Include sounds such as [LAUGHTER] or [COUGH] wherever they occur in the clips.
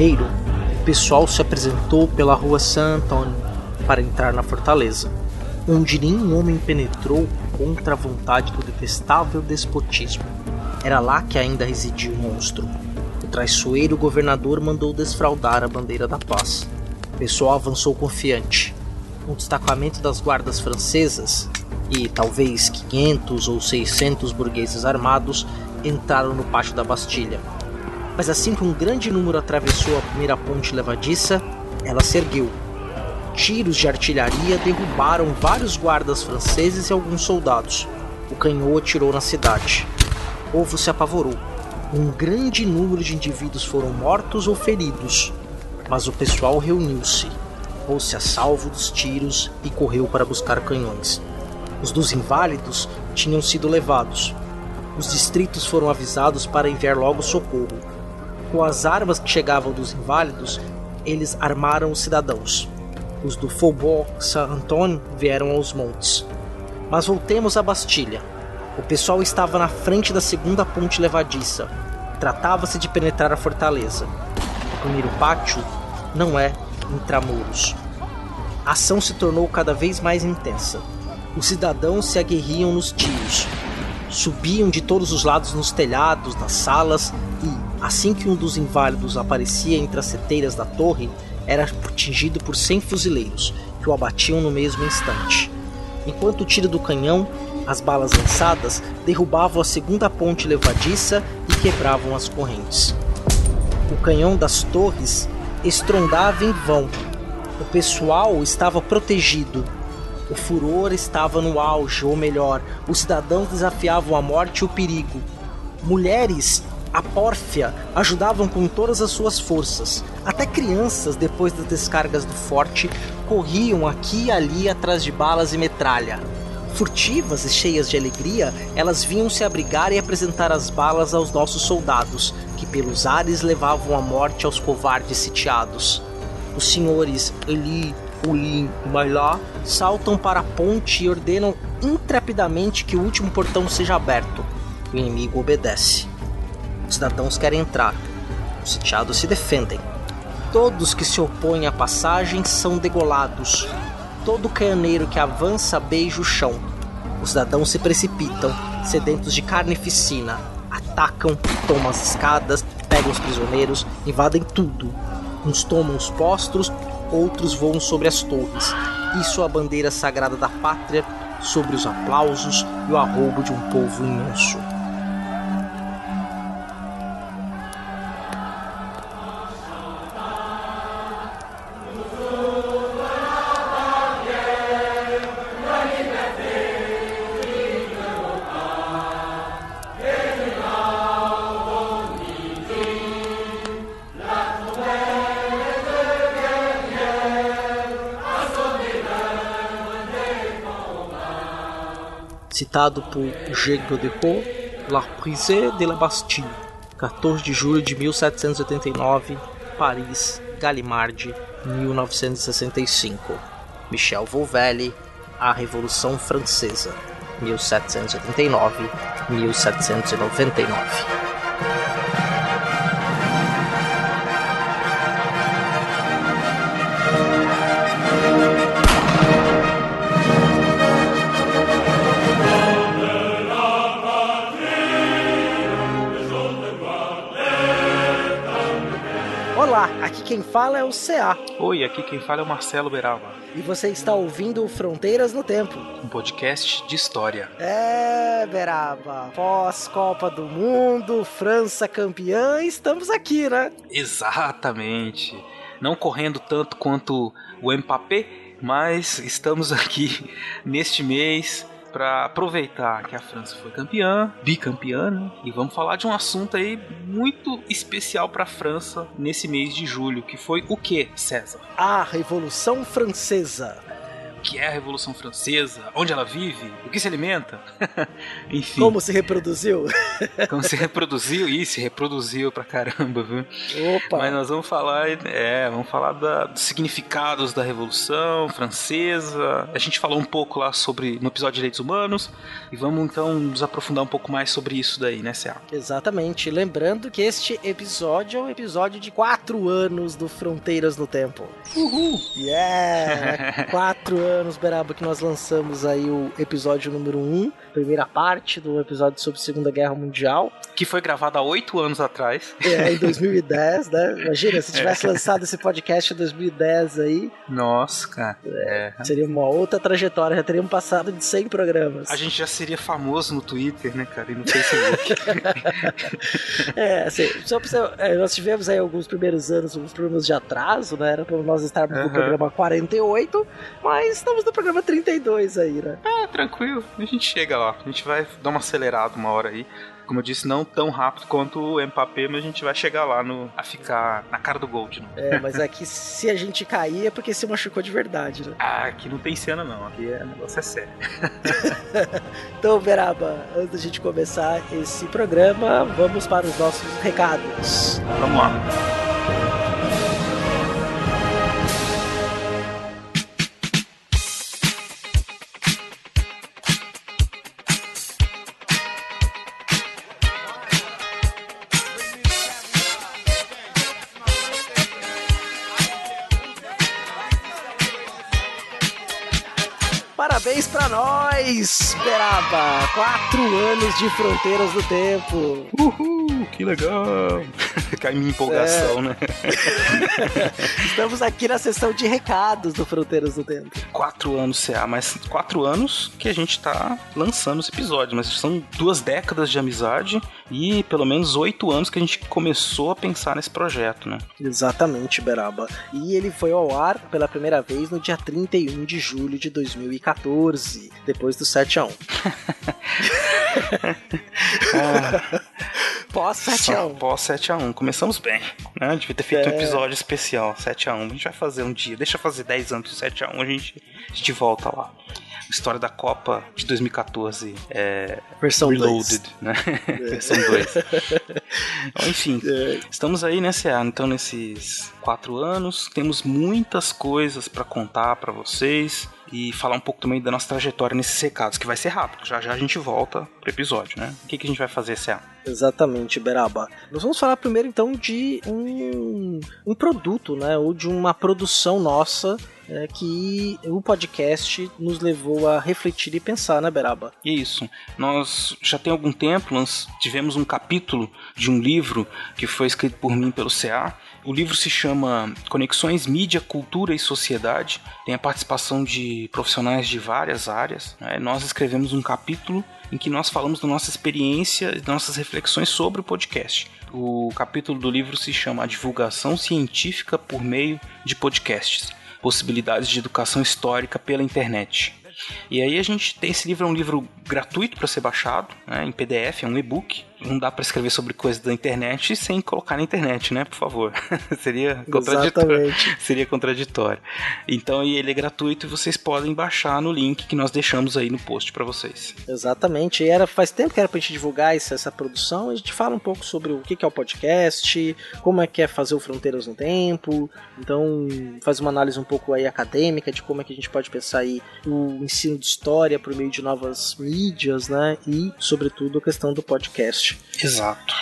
Primeiro, o pessoal se apresentou pela rua San Antônio para entrar na fortaleza, onde nenhum homem penetrou contra a vontade do detestável despotismo. Era lá que ainda residia o monstro. O traiçoeiro governador mandou desfraldar a bandeira da paz. O pessoal avançou confiante. Um destacamento das guardas francesas e talvez 500 ou 600 burgueses armados entraram no pátio da Bastilha. Mas assim que um grande número atravessou a primeira ponte levadiça, ela se ergueu. Tiros de artilharia derrubaram vários guardas franceses e alguns soldados. O canhão atirou na cidade. O povo se apavorou. Um grande número de indivíduos foram mortos ou feridos, mas o pessoal reuniu-se, pôs-se a salvo dos tiros e correu para buscar canhões. Os dos inválidos tinham sido levados. Os distritos foram avisados para enviar logo socorro. Com as armas que chegavam dos inválidos, eles armaram os cidadãos. Os do Faubourg Saint-Antoine vieram aos montes. Mas voltemos à Bastilha. O pessoal estava na frente da segunda ponte levadiça. Tratava-se de penetrar a fortaleza. O primeiro pátio não é intramuros. A ação se tornou cada vez mais intensa. Os cidadãos se aguerriam nos tiros. Subiam de todos os lados nos telhados, nas salas e, assim que um dos inválidos aparecia entre as seteiras da torre, era atingido por 100 fuzileiros, que o abatiam no mesmo instante. Enquanto o tiro do canhão, as balas lançadas derrubavam a segunda ponte levadiça e quebravam as correntes. O canhão das torres estrondava em vão. O pessoal estava protegido. O furor estava no auge, ou melhor, os cidadãos desafiavam a morte e o perigo. Mulheres a pórfia ajudavam com todas as suas forças. Até crianças, depois das descargas do forte, corriam aqui e ali atrás de balas e metralha. Furtivas e cheias de alegria, elas vinham se abrigar e apresentar as balas aos nossos soldados, que pelos ares levavam a morte aos covardes sitiados. Os senhores Eli, Ulin e Mailá saltam para a ponte e ordenam intrepidamente que o último portão seja aberto. O inimigo obedece. Os cidadãos querem entrar. Os sitiados se defendem. Todos que se opõem à passagem são degolados. Todo canhoneiro que avança beija o chão. Os cidadãos se precipitam, sedentos de carnificina. Atacam, tomam as escadas, pegam os prisioneiros, invadem tudo. Uns tomam os postos, outros voam sobre as torres. Isso a bandeira sagrada da pátria sobre os aplausos e o arroubo de um povo imenso. Citado por G. Godefroy, La Prise de la Bastille, 14 de julho de 1789, Paris, Gallimard, 1965. Michel Volvelli, A Revolução Francesa, 1789-1799. Olá, aqui quem fala é o CA. Oi, aqui quem fala é o Marcelo Beraba, E você está ouvindo Fronteiras no Tempo. um podcast de história. É, Beraba. Pós-Copa do Mundo, França campeã, estamos aqui, né? Exatamente. Não correndo tanto quanto o Mbappé, mas estamos aqui [LAUGHS] neste mês para aproveitar que a França foi campeã, bicampeã, né? e vamos falar de um assunto aí muito especial para a França nesse mês de julho, que foi o que, César? A Revolução Francesa que é a Revolução Francesa, onde ela vive, o que se alimenta, [LAUGHS] enfim. Como se reproduziu? [LAUGHS] Como se reproduziu e se reproduziu pra caramba, viu? Opa! Mas nós vamos falar, é, vamos falar da, dos significados da Revolução Francesa. A gente falou um pouco lá sobre no episódio de Direitos Humanos e vamos então nos aprofundar um pouco mais sobre isso daí, né, Céu? Exatamente. Lembrando que este episódio é um episódio de quatro anos do Fronteiras no Tempo. Uhul! Yeah! [LAUGHS] quatro anos anos, Beraba, que nós lançamos aí o episódio número 1, primeira parte do episódio sobre a Segunda Guerra Mundial. Que foi gravado há oito anos atrás. É, em 2010, né? Imagina, se [LAUGHS] tivesse é. lançado esse podcast em 2010 aí. Nossa, cara. É. Seria uma outra trajetória, já teríamos passado de 100 programas. A gente já seria famoso no Twitter, né, cara? E no Facebook. [LAUGHS] é, assim, só pra você, é, nós tivemos aí alguns primeiros anos, alguns problemas de atraso, né? Era pra nós estarmos uhum. no programa 48, mas estamos no programa 32 aí, né? Ah, tranquilo. A gente chega lá. A gente vai dar uma acelerada uma hora aí. Como eu disse, não tão rápido quanto o Mbappé, mas a gente vai chegar lá no, a ficar na cara do Gold. Né? É, mas aqui se a gente cair é porque se machucou de verdade, né? Ah, aqui não tem cena não, aqui é, o negócio é sério. [LAUGHS] então, Beraba, antes da gente começar esse programa, vamos para os nossos recados. Vamos lá. Beraba! Quatro anos de Fronteiras do Tempo. Uhul, que legal! [LAUGHS] Cai minha empolgação, é. né? [LAUGHS] Estamos aqui na sessão de recados do Fronteiras do Tempo. Quatro anos, CA, mas quatro anos que a gente tá lançando os episódios, mas são duas décadas de amizade e pelo menos oito anos que a gente começou a pensar nesse projeto, né? Exatamente, Beraba. E ele foi ao ar pela primeira vez no dia 31 de julho de 2014, depois do 7 a 1 [LAUGHS] ah, Pós 7x1. Pós 7x1. Começamos bem. Né? Devia ter feito é... um episódio especial, 7x1. A gente vai fazer um dia. Deixa eu fazer 10 anos do 7x1, a gente, a gente volta lá história da Copa de 2014 é versão Reloaded, né? É. [LAUGHS] versão 2. então, [LAUGHS] enfim, é. estamos aí nesse ano, então nesses quatro anos, temos muitas coisas para contar para vocês e falar um pouco também da nossa trajetória nesses recados, que vai ser rápido. Já já a gente volta pro episódio, né? O que, que a gente vai fazer ano? Exatamente, Beraba. Nós vamos falar primeiro então de um, um produto, né? Ou de uma produção nossa é, que o podcast nos levou a refletir e pensar, né, Beraba? Isso. Nós já tem algum tempo, nós tivemos um capítulo de um livro que foi escrito por mim pelo CA. O livro se chama Conexões Mídia, Cultura e Sociedade. Tem a participação de profissionais de várias áreas. Né? Nós escrevemos um capítulo em que nós falamos da nossa experiência e nossas reflexões sobre o podcast. O capítulo do livro se chama A Divulgação Científica por Meio de Podcasts Possibilidades de Educação Histórica pela Internet. E aí a gente tem esse livro, é um livro gratuito para ser baixado, né, em PDF, é um e-book. Não dá para escrever sobre coisas da internet sem colocar na internet, né? Por favor. [LAUGHS] Seria contraditório. Exatamente. Seria contraditório. Então, ele é gratuito e vocês podem baixar no link que nós deixamos aí no post para vocês. Exatamente. E era faz tempo que era pra gente divulgar essa, essa produção. A gente fala um pouco sobre o que é o podcast, como é que é fazer o Fronteiras no Tempo. Então, faz uma análise um pouco aí acadêmica de como é que a gente pode pensar aí o ensino de história por meio de novas mídias, né? E, sobretudo, a questão do podcast. Exato.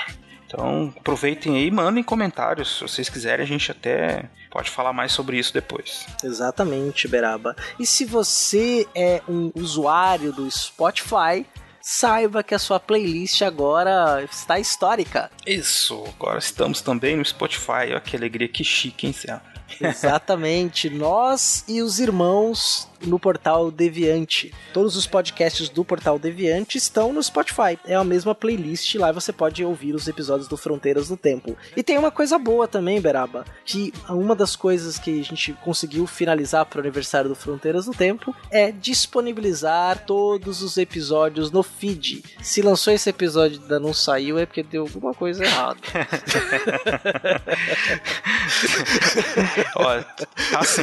Então, aproveitem aí e mandem comentários. Se vocês quiserem, a gente até pode falar mais sobre isso depois. Exatamente, Beraba. E se você é um usuário do Spotify, saiba que a sua playlist agora está histórica. Isso, agora estamos também no Spotify. Olha que alegria, que chique, hein, Céu? Exatamente, nós e os irmãos no portal Deviante. Todos os podcasts do portal Deviante estão no Spotify. É a mesma playlist, lá você pode ouvir os episódios do Fronteiras do Tempo. E tem uma coisa boa também, Beraba, que uma das coisas que a gente conseguiu finalizar para o aniversário do Fronteiras do Tempo é disponibilizar todos os episódios no feed. Se lançou esse episódio e ainda não saiu, é porque deu alguma coisa errada. [LAUGHS] Olha, assim,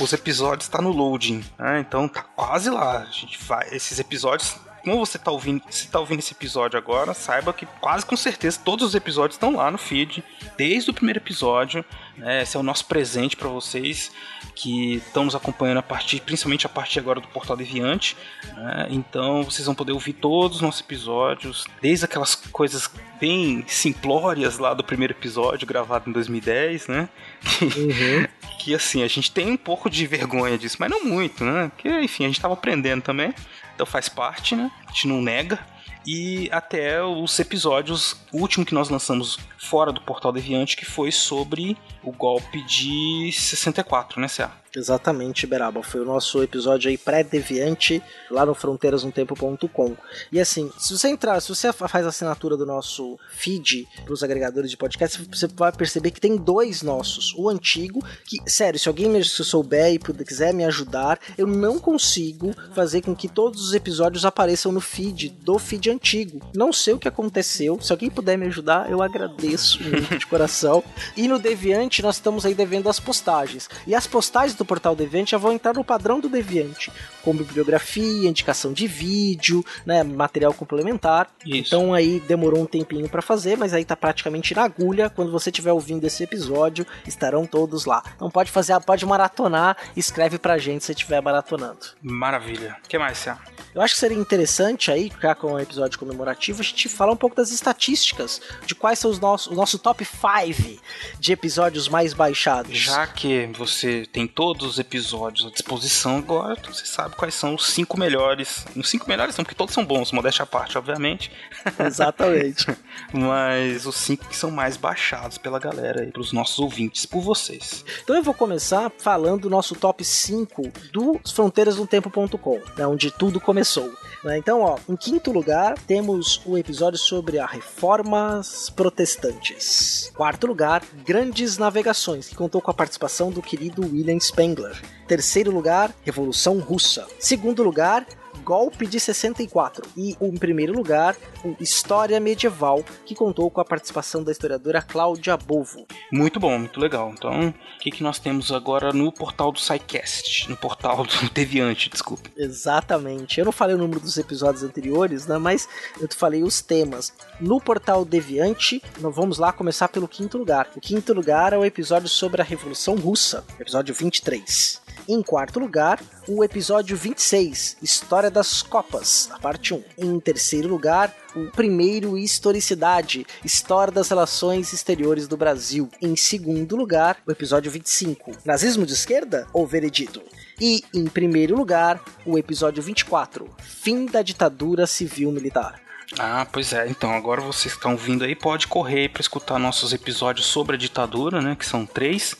os episódios tá no loading, né? Então tá quase lá. A gente vai, esses episódios como você tá ouvindo, se tá ouvindo esse episódio agora, saiba que quase com certeza todos os episódios estão lá no feed, desde o primeiro episódio. Né? Esse é o nosso presente para vocês que estão nos acompanhando a partir, principalmente a partir agora do Portal Deviante. Né? Então vocês vão poder ouvir todos os nossos episódios, desde aquelas coisas bem simplórias lá do primeiro episódio, gravado em 2010, né? Que, uhum. [LAUGHS] que assim, a gente tem um pouco de vergonha disso, mas não muito, né? Porque, enfim, a gente estava aprendendo também. Então faz parte, né? A gente não nega. E até os episódios, o último que nós lançamos fora do Portal Deviante, que foi sobre o golpe de 64, né, Cé? Exatamente, Beraba. Foi o nosso episódio aí pré-deviante lá no fronteirasnomtempo.com. E assim, se você entrar, se você faz assinatura do nosso feed para os agregadores de podcast, você vai perceber que tem dois nossos. O antigo, que, sério, se alguém me souber e quiser me ajudar, eu não consigo fazer com que todos os episódios apareçam no feed do feed antigo. Não sei o que aconteceu. Se alguém puder me ajudar, eu agradeço muito de coração. E no Deviante, nós estamos aí devendo as postagens. E as postagens do portal Deviante já vão entrar no padrão do Deviante, com bibliografia, indicação de vídeo, né, material complementar. Isso. Então aí demorou um tempinho para fazer, mas aí tá praticamente na agulha. Quando você estiver ouvindo esse episódio, estarão todos lá. Então pode fazer, pode maratonar, escreve pra gente se estiver maratonando. Maravilha. O que mais, Cia? Eu acho que seria interessante aí, já com o um episódio comemorativo, a gente falar um pouco das estatísticas de quais são os nossos, o nosso top 5 de episódios mais baixados. Já que você tem todos os episódios à disposição agora, então você sabe quais são os cinco melhores. Os cinco melhores são porque todos são bons, modéstia à parte, obviamente. Exatamente. [LAUGHS] Mas os cinco que são mais baixados pela galera e pelos nossos ouvintes, por vocês. Então eu vou começar falando do nosso top 5 do fronteirasdotempo.com, né, onde tudo começou. Né? Então, ó, em quinto lugar, temos o episódio sobre as reformas protestantes. Quarto lugar, Grandes Navegações, que contou com a participação do querido William Spengler. Terceiro lugar, Revolução Russa. Segundo lugar, Golpe de 64 e, em primeiro lugar, o História Medieval, que contou com a participação da historiadora Cláudia Bovo. Muito bom, muito legal. Então, o que, que nós temos agora no portal do SciCast? No portal do [LAUGHS] Deviante, desculpe. Exatamente. Eu não falei o número dos episódios anteriores, né, mas eu te falei os temas. No portal Deviante, vamos lá começar pelo quinto lugar. O quinto lugar é o episódio sobre a Revolução Russa, episódio 23. Em quarto lugar, o episódio 26, História das Copas, a parte 1. Em terceiro lugar, o primeiro Historicidade, História das Relações Exteriores do Brasil. Em segundo lugar, o episódio 25, Nazismo de Esquerda ou Veredito? E, em primeiro lugar, o episódio 24, Fim da Ditadura Civil-Militar. Ah, pois é. Então, agora vocês estão vindo aí, pode correr para escutar nossos episódios sobre a ditadura, né? Que são três.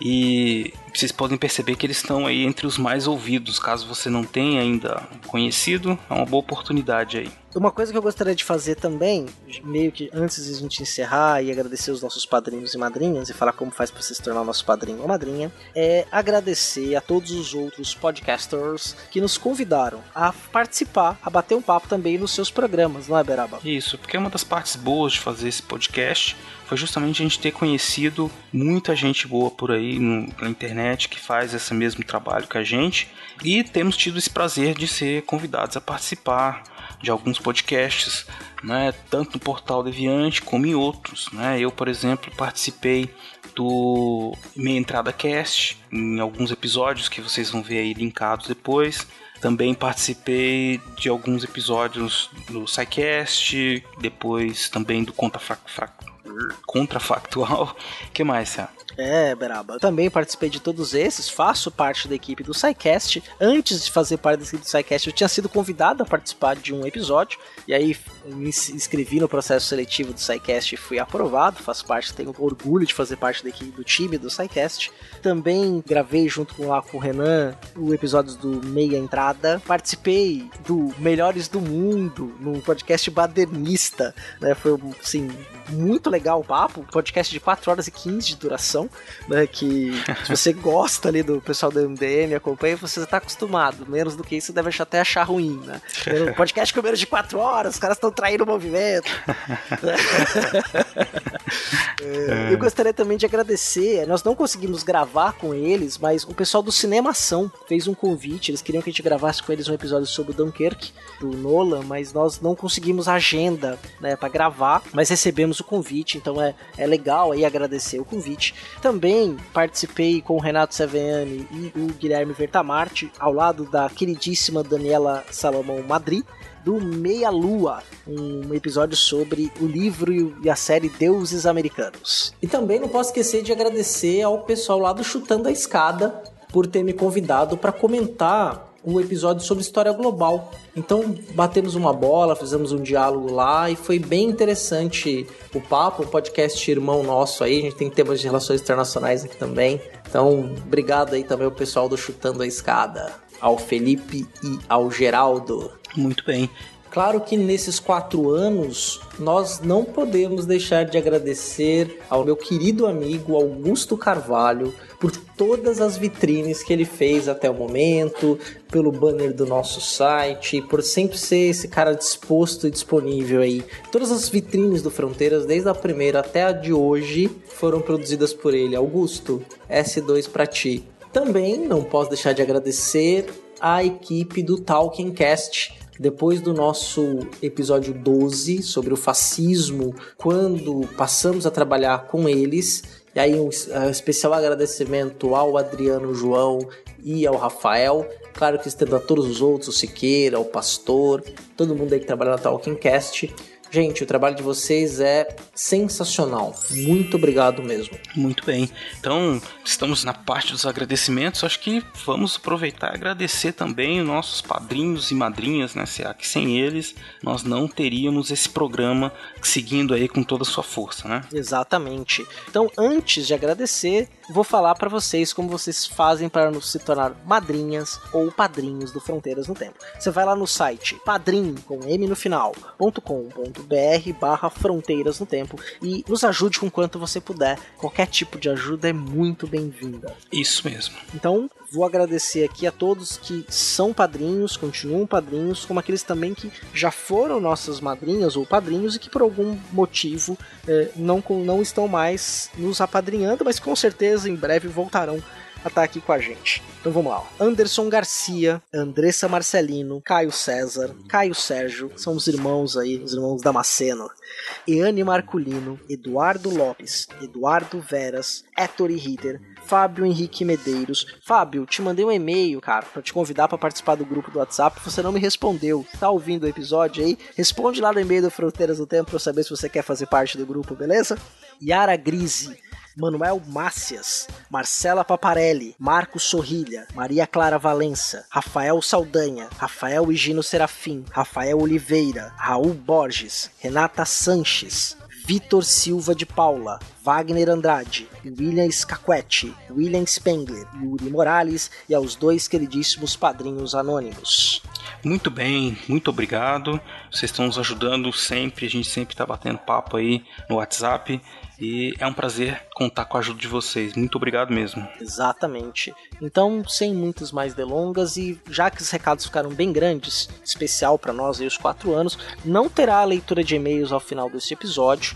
E vocês podem perceber que eles estão aí entre os mais ouvidos. Caso você não tenha ainda conhecido, é uma boa oportunidade aí. Uma coisa que eu gostaria de fazer também, meio que antes de a gente encerrar e agradecer os nossos padrinhos e madrinhas e falar como faz para você se tornar nosso padrinho ou madrinha, é agradecer a todos os outros podcasters que nos convidaram a participar, a bater um papo também nos seus programas, não é, Beraba? Isso, porque é uma das partes boas de fazer esse podcast foi justamente a gente ter conhecido muita gente boa por aí no, na internet que faz esse mesmo trabalho que a gente e temos tido esse prazer de ser convidados a participar de alguns podcasts, né, tanto no portal Deviante como em outros. Né? Eu, por exemplo, participei do Meia Entrada Cast em alguns episódios que vocês vão ver aí linkados depois. Também participei de alguns episódios do SciCast, depois também do Conta Fraco Contrafactual. [LAUGHS] que mais, Cia? É, Beraba. Eu também participei de todos esses, faço parte da equipe do SciCast. Antes de fazer parte da equipe do SciCast, eu tinha sido convidado a participar de um episódio, e aí me inscrevi no processo seletivo do SciCast e fui aprovado, faço parte, tenho orgulho de fazer parte da equipe do time do SciCast. Também gravei junto com, lá, com o Renan o episódio do Meia Entrada. Participei do Melhores do Mundo, num podcast badernista, né? Foi, assim, muito legal o papo, podcast de 4 horas e 15 de duração, né? Que [LAUGHS] se você gosta ali do pessoal do MDM, acompanha, você está acostumado. Menos do que isso, deve até achar ruim, né? [LAUGHS] Podcast com menos de 4 horas, os caras estão traindo o movimento. [LAUGHS] é, eu gostaria também de agradecer, nós não conseguimos gravar com eles, mas o pessoal do Cinemação fez um convite, eles queriam que a gente gravasse com eles um episódio sobre o Dunkirk, do Nolan, mas nós não conseguimos agenda, né, para gravar, mas recebemos o convite, então é, é legal aí agradecer o convite. Também participei com o Renato Seveniani e o Guilherme Vertamarte, ao lado da queridíssima Daniela Salomão Madri, do Meia Lua, um episódio sobre o livro e a série Deuses Americanos. E também não posso esquecer de agradecer ao pessoal lá do Chutando a Escada por ter me convidado para comentar um episódio sobre história global. Então batemos uma bola, fizemos um diálogo lá e foi bem interessante o papo, um podcast irmão nosso aí, a gente tem temas de relações internacionais aqui também. Então, obrigado aí também ao pessoal do Chutando a Escada, ao Felipe e ao Geraldo. Muito bem. Claro que nesses quatro anos nós não podemos deixar de agradecer ao meu querido amigo Augusto Carvalho por todas as vitrines que ele fez até o momento, pelo banner do nosso site, por sempre ser esse cara disposto e disponível aí. Todas as vitrines do Fronteiras, desde a primeira até a de hoje, foram produzidas por ele. Augusto, S2 para ti. Também não posso deixar de agradecer a equipe do Talking Cast depois do nosso episódio 12 sobre o fascismo, quando passamos a trabalhar com eles, e aí um especial agradecimento ao Adriano João e ao Rafael, claro que estendo a todos os outros, o Siqueira, o Pastor, todo mundo aí que trabalha na Talking Cast. Gente, o trabalho de vocês é sensacional. Muito obrigado mesmo. Muito bem. Então, estamos na parte dos agradecimentos. Acho que vamos aproveitar e agradecer também os nossos padrinhos e madrinhas, né? Se que sem eles nós não teríamos esse programa seguindo aí com toda a sua força, né? Exatamente. Então, antes de agradecer, vou falar para vocês como vocês fazem para se tornar madrinhas ou padrinhos do Fronteiras no Tempo. Você vai lá no site padrim com m no final.com.br br barra fronteiras no tempo e nos ajude com quanto você puder. Qualquer tipo de ajuda é muito bem-vinda. Isso mesmo. Então, vou agradecer aqui a todos que são padrinhos, continuam padrinhos, como aqueles também que já foram nossas madrinhas ou padrinhos e que por algum motivo eh, não, não estão mais nos apadrinhando, mas com certeza em breve voltarão a estar aqui com a gente. Então vamos lá. Anderson Garcia, Andressa Marcelino, Caio César, Caio Sérgio, são os irmãos aí, os irmãos Damasceno. Eane Marculino, Eduardo Lopes, Eduardo Veras, Ettore Ritter, Fábio Henrique Medeiros. Fábio, te mandei um e-mail, cara, para te convidar para participar do grupo do WhatsApp. Você não me respondeu. Tá ouvindo o episódio aí? Responde lá no e-mail do Fronteiras do Tempo para eu saber se você quer fazer parte do grupo, beleza? Yara Grise, Manuel Mácias, Marcela Paparelli, Marcos Sorrilha, Maria Clara Valença, Rafael Saldanha, Rafael Higino Serafim, Rafael Oliveira, Raul Borges, Renata Sanches, Vitor Silva de Paula, Wagner Andrade, William Scaquetti, William Spengler, Yuri Morales e aos dois queridíssimos padrinhos anônimos. Muito bem, muito obrigado. Vocês estão nos ajudando sempre, a gente sempre está batendo papo aí no WhatsApp. E é um prazer contar com a ajuda de vocês. Muito obrigado mesmo. Exatamente. Então, sem muitas mais delongas, e já que os recados ficaram bem grandes, especial para nós aí os quatro anos, não terá a leitura de e-mails ao final deste episódio.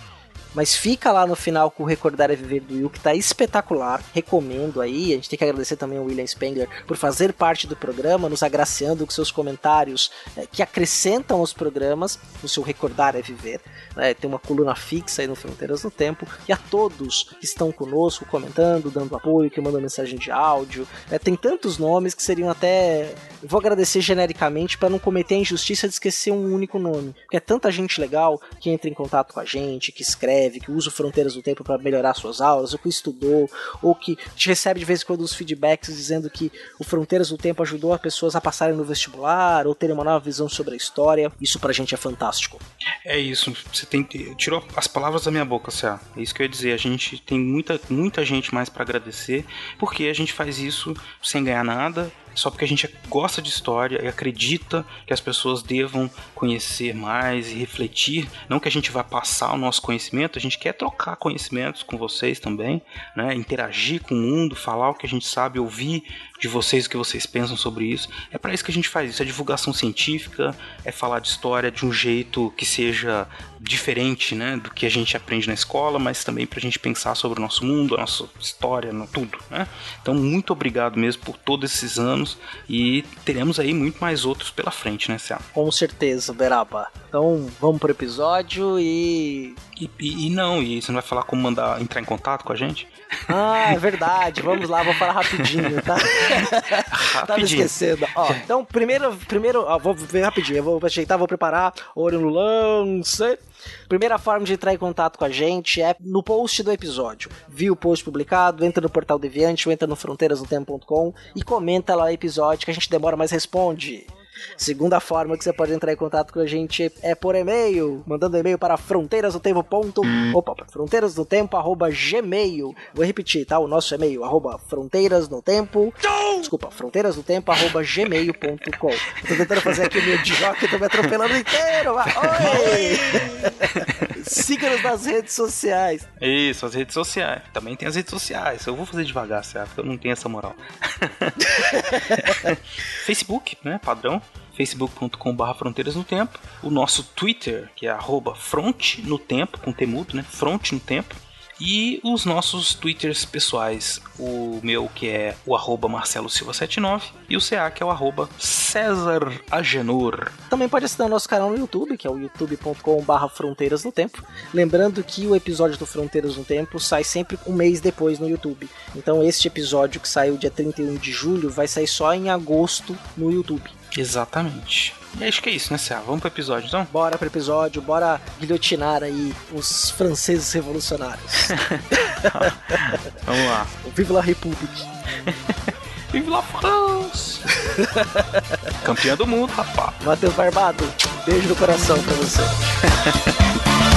Mas fica lá no final com o Recordar é Viver do Will, que tá espetacular. Recomendo aí. A gente tem que agradecer também ao William Spengler por fazer parte do programa, nos agraciando com seus comentários é, que acrescentam os programas no seu Recordar é Viver. É, tem uma coluna fixa aí no Fronteiras no Tempo. E a todos que estão conosco, comentando, dando apoio, que mandam mensagem de áudio. É, tem tantos nomes que seriam até. vou agradecer genericamente para não cometer a injustiça de esquecer um único nome. Porque é tanta gente legal que entra em contato com a gente, que escreve escreve, que usa Fronteiras do Tempo para melhorar suas aulas, ou que estudou, ou que gente recebe de vez em quando os feedbacks dizendo que o Fronteiras do Tempo ajudou as pessoas a passarem no vestibular, ou terem uma nova visão sobre a história. Isso pra gente é fantástico. É isso, você tem tirou as palavras da minha boca, Cé. É isso que eu ia dizer. A gente tem muita, muita gente mais para agradecer, porque a gente faz isso sem ganhar nada, só porque a gente gosta de história e acredita que as pessoas devam conhecer mais e refletir. Não que a gente vá passar o nosso conhecimento, a gente quer trocar conhecimentos com vocês também, né? interagir com o mundo, falar o que a gente sabe, ouvir de vocês o que vocês pensam sobre isso. É para isso que a gente faz isso, é divulgação científica, é falar de história de um jeito que seja diferente né, do que a gente aprende na escola, mas também para a gente pensar sobre o nosso mundo, a nossa história, tudo. Né? Então, muito obrigado mesmo por todos esses anos e teremos aí muito mais outros pela frente, né, Céu? Com certeza, Beraba. Então, vamos pro episódio e... e... E, e não, e você não vai falar como mandar entrar em contato com a gente? Ah, é verdade. Vamos lá, vou falar rapidinho, tá? rapidinho. Tava esquecendo. Ó, então, primeiro, primeiro ó, vou ver rapidinho. Eu vou ajeitar, vou preparar. Olho no lance. Primeira forma de entrar em contato com a gente é no post do episódio. Viu o post publicado, entra no portal Deviante ou entra no fronteirasdotempo.com e comenta lá o episódio que a gente demora, mas responde. Segunda forma que você pode entrar em contato com a gente é por e-mail, mandando e-mail para fronteirasdotempo. Opa, fronteirasdotempo arroba gmail. Vou repetir, tá? O nosso e-mail arroba fronteirasdotempo. Desculpa, fronteirasdotempo arroba gmail.com. Tô tentando fazer aqui o meu jockey, tô me atropelando inteiro. Oi! Siga-nos nas redes sociais. Isso, as redes sociais. Também tem as redes sociais. Eu vou fazer devagar, certo? Eu não tenho essa moral. [LAUGHS] Facebook, né? Padrão facebook.com.br Fronteiras no Tempo, o nosso Twitter, que é arroba Front no Tempo, com temudo, né? Front no Tempo. E os nossos twitters pessoais, o meu que é o arroba Marcelo Silva 79 e o CA que é o arroba César Agenor. Também pode assinar o nosso canal no YouTube, que é o youtube.com.br Fronteiras no Tempo. Lembrando que o episódio do Fronteiras no Tempo sai sempre um mês depois no YouTube. Então este episódio que saiu dia 31 de julho vai sair só em agosto no YouTube. Exatamente. E acho que é isso, né, Céu? Vamos pro episódio, então? Bora pro episódio, bora guilhotinar aí os franceses revolucionários. [LAUGHS] Vamos lá. Vive la République. [LAUGHS] Vive la France! Campeã do mundo, rapaz. Matheus Barbado, beijo no coração pra você. [LAUGHS]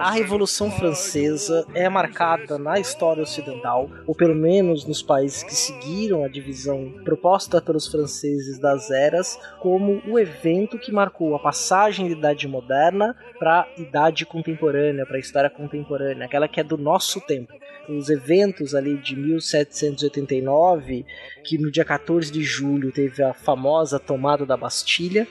a Revolução Francesa é marcada na história ocidental, ou pelo menos nos países que seguiram a divisão proposta pelos franceses das eras, como o evento que marcou a passagem da Idade Moderna para a Idade Contemporânea, para a história contemporânea, aquela que é do nosso tempo. Os eventos ali de 1789, que no dia 14 de julho teve a famosa tomada da Bastilha,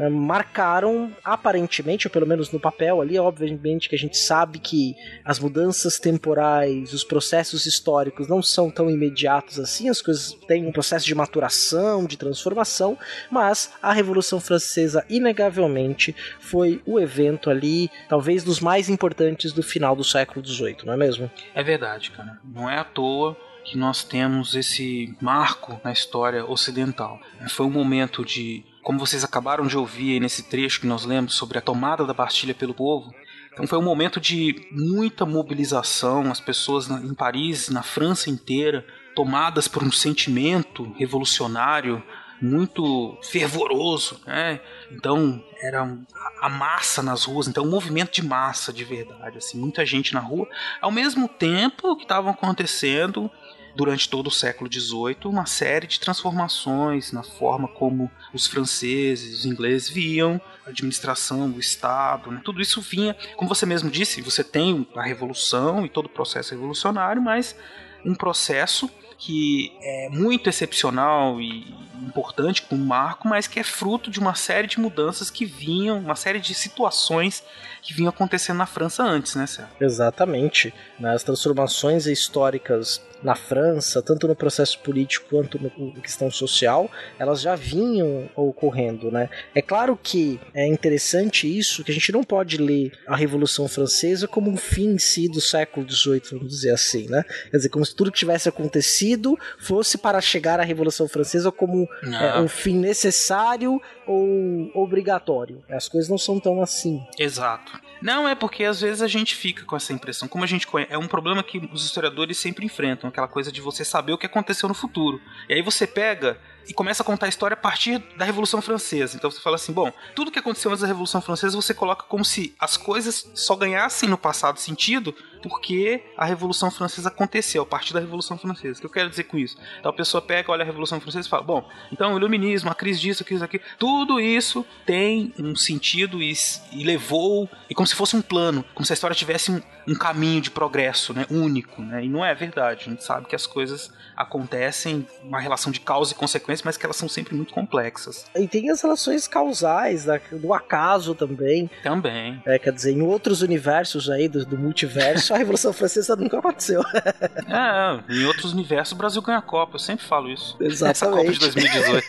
né, marcaram aparentemente, ou pelo menos no papel ali, obviamente que a gente sabe que as mudanças temporais, os processos históricos não são tão imediatos assim, as coisas têm um processo de maturação, de transformação, mas a Revolução Francesa inegavelmente foi o evento ali, talvez dos mais importantes do final do século XVIII, não é mesmo? É verdade, cara. Não é à toa que nós temos esse marco na história ocidental. Foi um momento de como vocês acabaram de ouvir nesse trecho que nós lemos sobre a tomada da Bastilha pelo povo. Então foi um momento de muita mobilização, as pessoas em Paris, na França inteira, tomadas por um sentimento revolucionário muito fervoroso, né? Então era a massa nas ruas, então um movimento de massa de verdade, assim, muita gente na rua, ao mesmo tempo que estavam acontecendo durante todo o século XVIII, uma série de transformações na forma como os franceses, os ingleses viam a administração, o Estado, né? tudo isso vinha, como você mesmo disse, você tem a revolução e todo o processo revolucionário, mas um processo que é muito excepcional e importante como marco, mas que é fruto de uma série de mudanças que vinham, uma série de situações que vinham acontecendo na França antes, né, Sérgio? Exatamente. Nas transformações históricas na França, tanto no processo político quanto no questão social, elas já vinham ocorrendo, né? É claro que é interessante isso, que a gente não pode ler a Revolução Francesa como um fim em si do século XVIII, vamos dizer assim, né? Quer dizer, como se tudo que tivesse acontecido fosse para chegar à Revolução Francesa como é, um fim necessário ou obrigatório. As coisas não são tão assim. Exato. Não, é porque às vezes a gente fica com essa impressão. Como a gente conhece, é um problema que os historiadores sempre enfrentam, aquela coisa de você saber o que aconteceu no futuro. E aí você pega e começa a contar a história a partir da Revolução Francesa. Então você fala assim: bom, tudo que aconteceu antes da Revolução Francesa você coloca como se as coisas só ganhassem no passado sentido porque a Revolução Francesa aconteceu, a partir da Revolução Francesa. O que eu quero dizer com isso? Então a pessoa pega, olha a Revolução Francesa e fala: bom, então o iluminismo, a crise disso, a crise daquilo, tudo isso tem um sentido e, e levou, e como se fosse um plano, como se a história tivesse um, um caminho de progresso né, único. Né? E não é verdade. A gente sabe que as coisas acontecem, uma relação de causa e consequência, mas que elas são sempre muito complexas. E tem as relações causais, do acaso também. Também. É, quer dizer, em outros universos aí do, do multiverso, a Revolução Francesa nunca aconteceu. [LAUGHS] é, em outros universos o Brasil ganha a Copa, eu sempre falo isso. Exatamente. Essa Copa de 2018.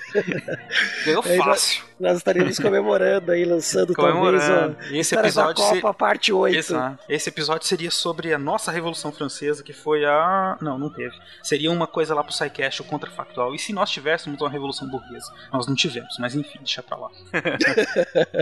[LAUGHS] Ganhou fácil. Nós, estaríamos [LAUGHS] comemorando aí, lançando comemorando. talvez o esse episódio da Copa, ser... parte 8. Esse, esse episódio seria sobre a nossa Revolução Francesa, que foi a... Não, não teve. Seria uma coisa lá pro SciCast, o contrafactual. E se nós tivéssemos uma Revolução Burguesa? Nós não tivemos, mas enfim, deixa pra lá. [LAUGHS]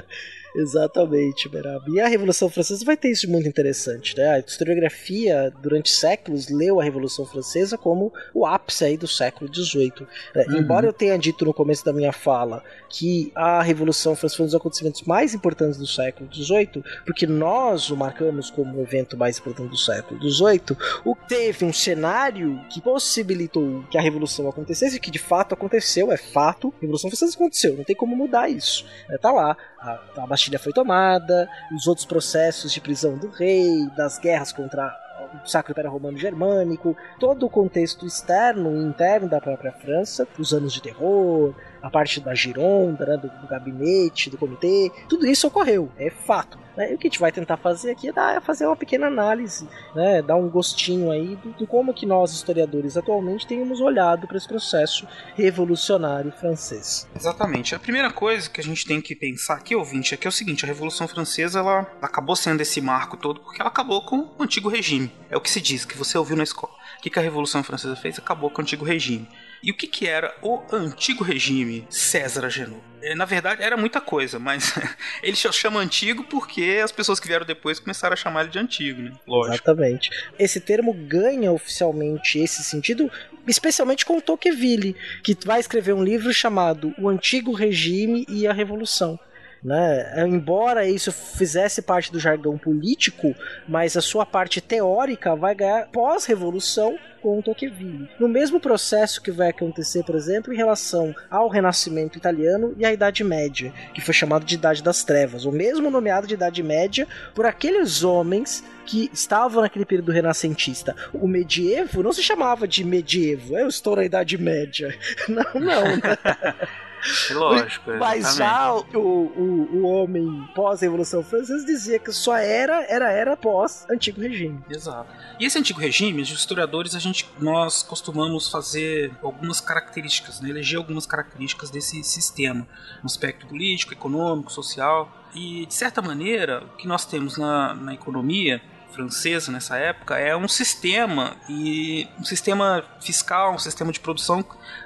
Exatamente, Berab. E a Revolução Francesa vai ter isso muito interessante, né? A historiografia, durante séculos, leu a Revolução Francesa como o ápice aí do século XVIII. É, uhum. Embora eu tenha dito no começo da minha fala que a Revolução Francesa foi um dos acontecimentos mais importantes do século XVIII, porque nós o marcamos como o evento mais importante do século XVIII, o teve um cenário que possibilitou que a Revolução acontecesse, que de fato aconteceu, é fato, a Revolução Francesa aconteceu, não tem como mudar isso. É, tá lá, a, a Bastilha foi tomada, os outros processos de prisão do rei, das guerras contra o Sacro Império Romano Germânico, todo o contexto externo e interno da própria França, os anos de terror, a parte da gironda, né, do, do, gabinete, do comitê, tudo isso ocorreu, é fato. Né? E o que a gente vai tentar fazer aqui é, dar, é fazer uma pequena análise, né, dar um gostinho aí do como que nós, historiadores, atualmente temos olhado para esse processo revolucionário francês. Exatamente. A primeira coisa que a gente tem que pensar aqui, ouvinte, é que é o seguinte, a Revolução Francesa ela acabou sendo esse marco todo porque ela acabou com o antigo regime. É o que se diz, que você ouviu na escola. O que a Revolução Francesa fez? Acabou com o antigo regime. E o que, que era o antigo regime César Agenor? É, na verdade, era muita coisa, mas [LAUGHS] ele se chama antigo porque as pessoas que vieram depois começaram a chamar ele de antigo, né? Lógico. Exatamente. Esse termo ganha oficialmente esse sentido, especialmente com Tocqueville, que vai escrever um livro chamado O Antigo Regime e a Revolução. Né? Embora isso fizesse parte do jargão político, mas a sua parte teórica vai ganhar pós-revolução com Tocqueville. No mesmo processo que vai acontecer, por exemplo, em relação ao Renascimento italiano e à Idade Média, que foi chamado de Idade das Trevas, o mesmo nomeado de Idade Média por aqueles homens que estavam naquele período renascentista. O medievo não se chamava de medievo, eu estou na Idade Média. [LAUGHS] Não, não. Né? [LAUGHS] Lógico. Mas já o, o, o homem pós-Revolução Francesa dizia que só era era era pós-antigo regime. Exato. E esse antigo regime, os historiadores, a gente, nós costumamos fazer algumas características, né, eleger algumas características desse sistema, no aspecto político, econômico, social. E, de certa maneira, o que nós temos na, na economia francesa nessa época é um sistema e um sistema fiscal, um sistema de produção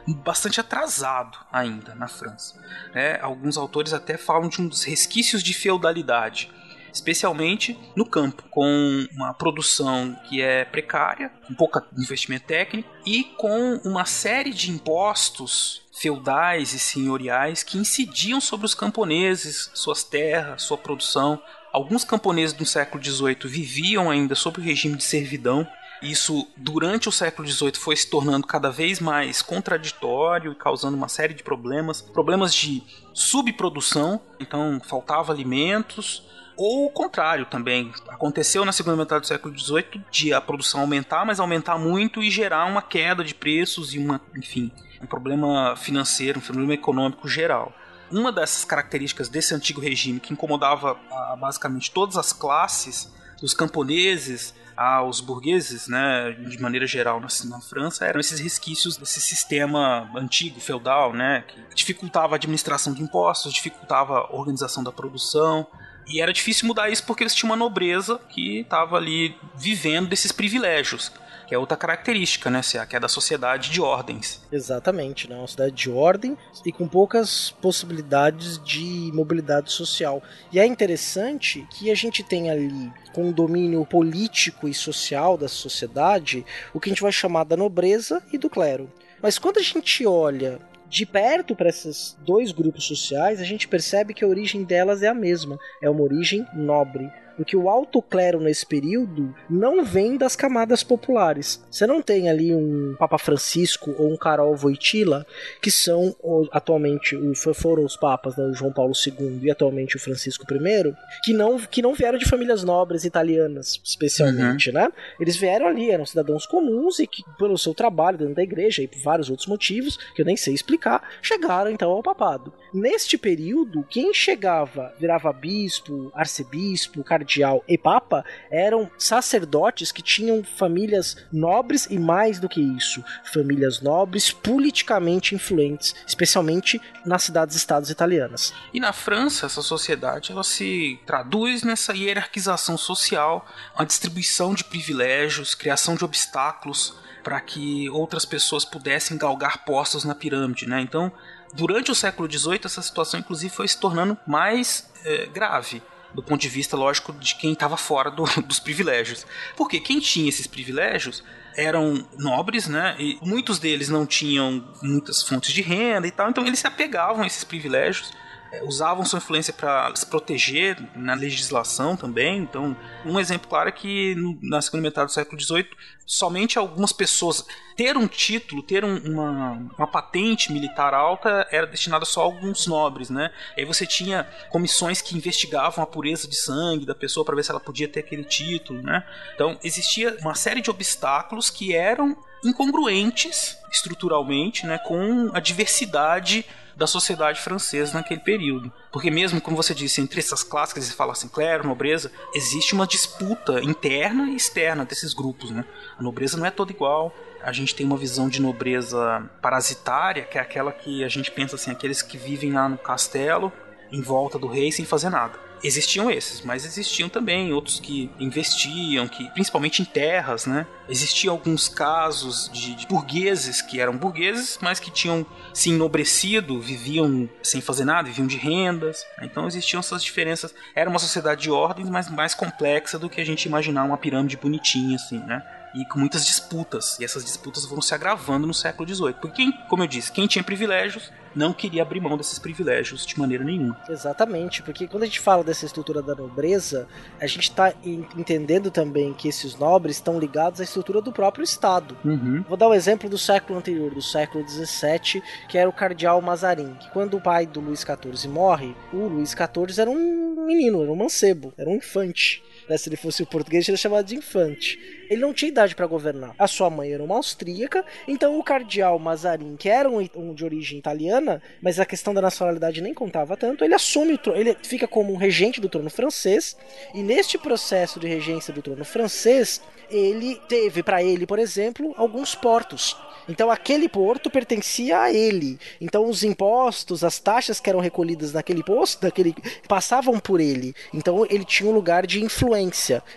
bastante atrasado ainda na França. É, alguns autores até falam de um dos resquícios de feudalidade especialmente no campo, com uma produção que é precária, com pouco investimento técnico e com uma série de impostos feudais e senhoriais que incidiam sobre os camponeses, suas terras, sua produção. Alguns camponeses do século XVIII viviam ainda sob o regime de servidão. Isso, durante o século XVIII, foi se tornando cada vez mais contraditório e causando uma série de problemas. Problemas de subprodução, então faltava alimentos, Ou o contrário também. Aconteceu na segunda metade do século XVIII de a produção aumentar, mas aumentar muito e gerar uma queda de preços e uma, enfim, um problema financeiro, um problema econômico geral. Uma dessas características desse antigo regime que incomodava ah, basicamente todas as classes, dos camponeses aos burgueses, né, de maneira geral na, na, França, eram esses resquícios desse sistema antigo, feudal, né, que dificultava a administração de impostos, dificultava a organização da produção, e era difícil mudar isso porque eles tinham uma nobreza que estava ali vivendo desses privilégios que é outra característica, né, que é da sociedade de ordens. Exatamente, né, uma sociedade de ordem e com poucas possibilidades de mobilidade social. E é interessante que a gente tem ali, com o domínio político e social da sociedade, o que a gente vai chamar da nobreza e do clero. Mas quando a gente olha de perto para esses dois grupos sociais, a gente percebe que a origem delas é a mesma, é uma origem nobre porque o alto clero nesse período não vem das camadas populares. Você não tem ali um Papa Francisco ou um Carol Voitila, que são atualmente foram os papas, né, o João Paulo II e atualmente o Francisco I, que não, que não vieram de famílias nobres italianas, especialmente, uhum. né? Eles vieram ali, eram cidadãos comuns e que, pelo seu trabalho dentro da igreja e por vários outros motivos, que eu nem sei explicar, chegaram então ao papado. Neste período, quem chegava virava bispo, arcebispo, cardeal e papa eram sacerdotes que tinham famílias nobres e mais do que isso, famílias nobres politicamente influentes, especialmente nas cidades-estados italianas. E na França, essa sociedade ela se traduz nessa hierarquização social, a distribuição de privilégios, criação de obstáculos para que outras pessoas pudessem galgar postos na pirâmide, né? Então, durante o século XVIII, essa situação, inclusive, foi se tornando mais é, grave do ponto de vista, lógico, de quem estava fora do, [LAUGHS] dos privilégios. Porque quem tinha esses privilégios eram nobres, né? E muitos deles não tinham muitas fontes de renda e tal, então eles se apegavam a esses privilégios usavam sua influência para se proteger na legislação também. Então, um exemplo claro é que na segunda metade do século XVIII, somente algumas pessoas ter um título, ter um, uma, uma patente militar alta era destinada só a alguns nobres, né? Aí você tinha comissões que investigavam a pureza de sangue da pessoa para ver se ela podia ter aquele título, né? Então existia uma série de obstáculos que eram incongruentes estruturalmente, né, com a diversidade da sociedade francesa naquele período. Porque mesmo, como você disse, entre essas classes, você fala assim, clero, nobreza, existe uma disputa interna e externa desses grupos, né? A nobreza não é toda igual. A gente tem uma visão de nobreza parasitária, que é aquela que a gente pensa assim, aqueles que vivem lá no castelo, em volta do rei, sem fazer nada existiam esses, mas existiam também outros que investiam, que principalmente em terras, né? Existiam alguns casos de, de, burgueses que eram burgueses, mas que tinham se enobrecido, viviam sem fazer nada, viviam de rendas. Então existiam essas diferenças. Era uma sociedade de ordens, mas mais complexa do que a gente imaginar uma pirâmide bonitinha assim, né? E com muitas disputas. E essas disputas vão se agravando no século XVIII. Porque, quem, como eu disse, quem tinha privilégios não queria abrir mão desses privilégios de maneira nenhuma. Exatamente, porque quando a gente fala dessa estrutura da nobreza, a gente está entendendo também que esses nobres estão ligados à estrutura do próprio Estado. Uhum. Vou dar um exemplo do século anterior, do século XVII, que era o cardeal Mazarin, que quando o pai do Luís XIV morre, o Luís XIV era um menino, era um mancebo, era um infante. Né? Se ele fosse o português, ele chamado de infante. Ele não tinha idade para governar. A sua mãe era uma austríaca, então o cardeal Mazarin, que era um, um, de origem italiana, mas a questão da nacionalidade nem contava tanto, ele assume o trono, ele fica como um regente do trono francês, e neste processo de regência do trono francês, ele teve para ele, por exemplo, alguns portos. Então aquele porto pertencia a ele. Então os impostos, as taxas que eram recolhidas naquele posto, daquele passavam por ele. Então ele tinha um lugar de influência.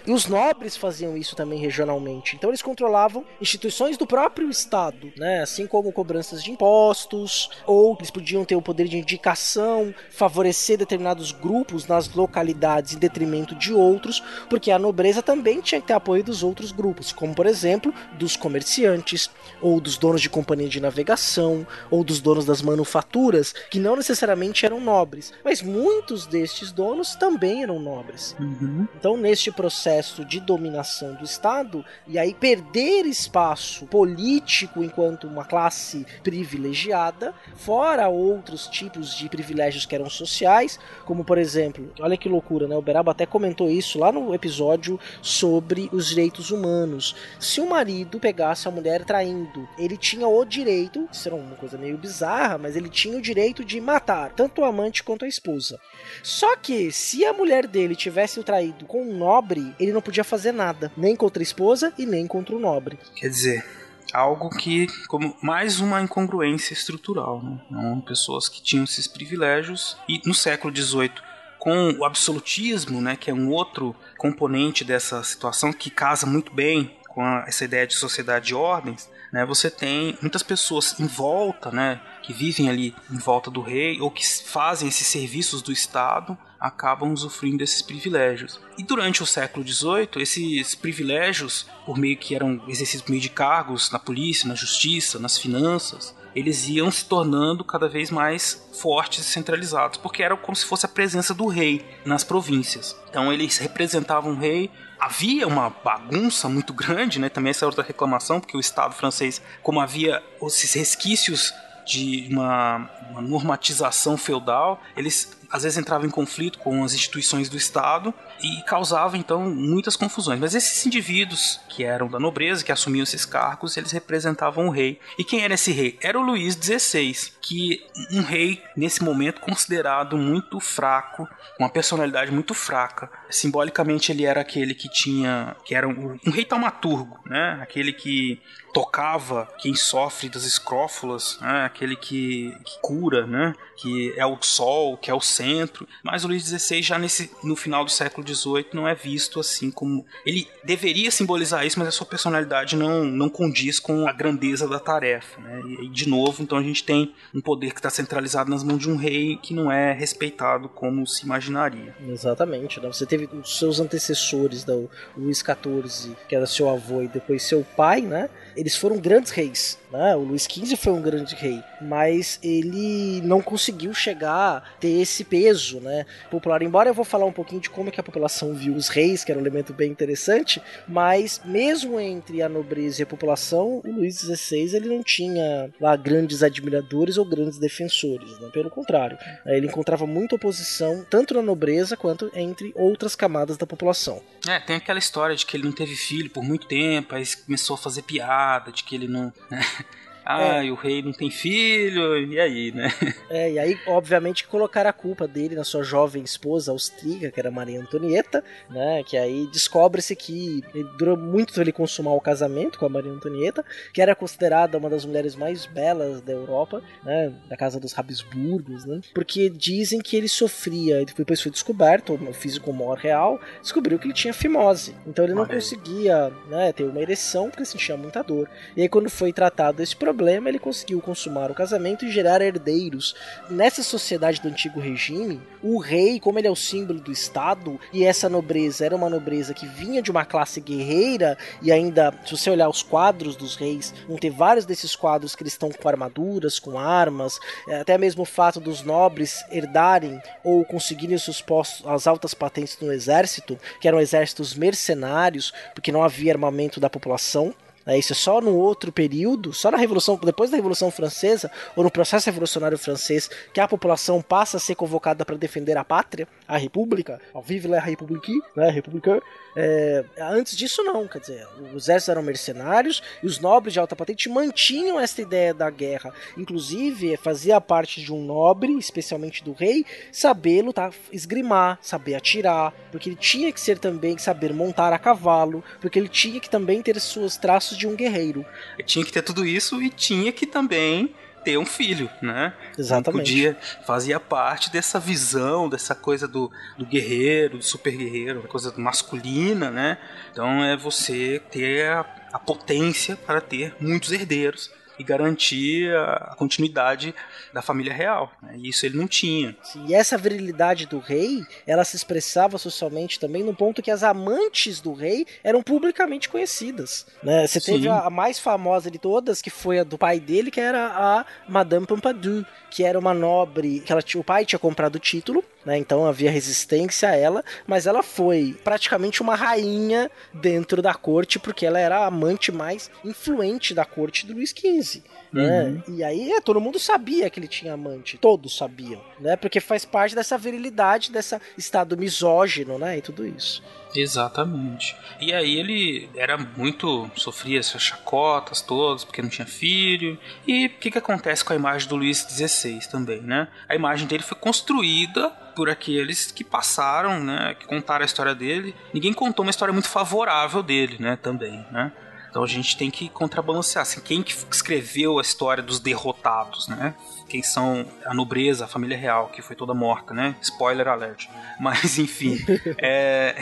E os nobres faziam isso também regionalmente. Então eles controlavam instituições do próprio estado, né? Assim como cobranças de impostos, ou eles podiam ter o poder de indicação, favorecer determinados grupos nas localidades em detrimento de outros, porque a nobreza também tinha que ter apoio dos outros grupos, como por exemplo, dos comerciantes ou dos donos de companhia de navegação ou dos donos das manufaturas, que não necessariamente eram nobres, mas muitos destes donos também eram nobres. Uhum. Então, neste processo de dominação do Estado e aí perder espaço político enquanto uma classe privilegiada, fora outros tipos de privilégios que eram sociais, como por exemplo, olha que loucura, né? O Beraba até comentou isso lá no episódio sobre os direitos humanos. Se o marido pegasse a mulher traindo, ele tinha o direito, isso era uma coisa meio bizarra, mas ele tinha o direito de matar tanto o amante quanto a esposa. Só que se a mulher dele tivesse o traído com um nobre, ele não podia fazer nada, nem contra a esposa e nem contra o nobre. Quer dizer, algo que como mais uma incongruência estrutural, né? Então, pessoas que tinham esses privilégios e no século XVIII com o absolutismo, né, que é um outro componente dessa situação que casa muito bem com a, essa ideia de sociedade de ordens, né, você tem muitas pessoas em volta, né, que vivem ali em volta do rei ou que fazem esses serviços do Estado acabam usufruindo desses privilégios. E durante o século XVIII, esses privilégios, por meio que eram exercidos por meio de cargos na polícia, na justiça, nas finanças, eles iam se tornando cada vez mais fortes e centralizados, porque era como se fosse a presença do rei nas províncias. Então eles representavam o rei. Havia uma bagunça muito grande, né? Também essa é outra reclamação, porque o Estado francês, como havia esses resquícios de uma, uma normatização feudal, eles às vezes entravam em conflito com as instituições do Estado e causava então muitas confusões. Mas esses indivíduos que eram da nobreza, que assumiam esses cargos, eles representavam o rei. E quem era esse rei? Era o Luís XVI, que um rei nesse momento considerado muito fraco, com uma personalidade muito fraca. Simbolicamente ele era aquele que tinha, que era um, um rei taumaturgo, né? Aquele que tocava quem sofre das escrófulas, né? aquele que, que, cura, né? que é o sol, que é o centro. Mas o Luís XVI já nesse, no final do século XVIII não é visto assim como ele deveria simbolizar isso, mas a sua personalidade não, não condiz com a grandeza da tarefa. Né? E de novo, então a gente tem um poder que está centralizado nas mãos de um rei que não é respeitado como se imaginaria. Exatamente. Né? Você teve os seus antecessores, da Luís XIV, que era seu avô e depois seu pai, né? Eles foram grandes reis. Né? O Luís XV foi um grande rei, mas ele não conseguiu chegar a ter esse peso né, popular. Embora eu vou falar um pouquinho de como é que a população viu os reis, que era um elemento bem interessante, mas mesmo entre a nobreza e a população, o Luís XVI ele não tinha lá grandes admiradores ou grandes defensores. Né? Pelo contrário, ele encontrava muita oposição tanto na nobreza quanto entre outras camadas da população. É, tem aquela história de que ele não teve filho por muito tempo, aí começou a fazer piada de que ele não. Né? Ah, é. o rei não tem filho, e aí, né? [LAUGHS] É, e aí, obviamente, colocaram a culpa dele na sua jovem esposa austríaca, que era Maria Antonieta, né? Que aí descobre-se que durou muito ele consumar o casamento com a Maria Antonieta, que era considerada uma das mulheres mais belas da Europa, né? Da casa dos Habsburgos, né? Porque dizem que ele sofria, depois foi descoberto, o físico maior real, descobriu que ele tinha fimose. Então ele não conseguia né, ter uma ereção porque sentia muita dor. E aí, quando foi tratado esse problema, problema, ele conseguiu consumar o casamento e gerar herdeiros. Nessa sociedade do antigo regime, o rei, como ele é o símbolo do Estado, e essa nobreza era uma nobreza que vinha de uma classe guerreira, e ainda, se você olhar os quadros dos reis, vão ter vários desses quadros que eles estão com armaduras, com armas, é, até mesmo o fato dos nobres herdarem ou conseguirem os seus postos, as altas patentes no exército, que eram exércitos mercenários, porque não havia armamento da população. Né? Isso é só no outro período, só na Revolução, depois da Revolução Francesa, ou no processo revolucionário francês, que a população passa a ser convocada para defender a pátria, a república, ao vive la République, né, República. É, antes disso não, quer dizer, os exércitos eram mercenários e os nobres de alta patente mantinham essa ideia da guerra. Inclusive, fazia parte de um nobre, especialmente do rei, sabê-lo tá, esgrimar, saber atirar, porque ele tinha que ser também saber montar a cavalo, porque ele tinha que também ter seus traços de um guerreiro. Tinha que ter tudo isso e tinha que também ter um filho, né? Exatamente. Podia, fazia parte dessa visão, dessa coisa do, do guerreiro, do super guerreiro, coisa masculina, né? Então é você ter a, a potência para ter muitos herdeiros e garantir a continuidade da família real. Né? E isso ele não tinha. E essa virilidade do rei, ela se expressava socialmente também no ponto que as amantes do rei eram publicamente conhecidas. Né? Você teve a, a, mais famosa de todas, que foi a do pai dele, que era a Madame Pompadour, que era uma nobre, que ela, o pai tinha comprado o título, né? Então havia resistência a ela, mas ela foi praticamente uma rainha dentro da corte, porque ela era a amante mais influente da corte do Luís XV. Né? Uhum. E aí é, todo mundo sabia que ele tinha amante, todos sabiam, né? Porque faz parte dessa virilidade, desse estado misógino, né? E tudo isso. Exatamente. E aí ele era muito. sofria essas chacotas todas, porque não tinha filho. E o que, que acontece com a imagem do Luís XVI também, né? A imagem dele foi construída por aqueles que passaram, né? Que contaram a história dele. Ninguém contou uma história muito favorável dele, né? Também, né? Então a gente tem que contrabalancear. Assim, quem que escreveu a história dos derrotados, né? Quem são a nobreza, a família real, que foi toda morta, né? Spoiler alert. Mas enfim. [LAUGHS] é...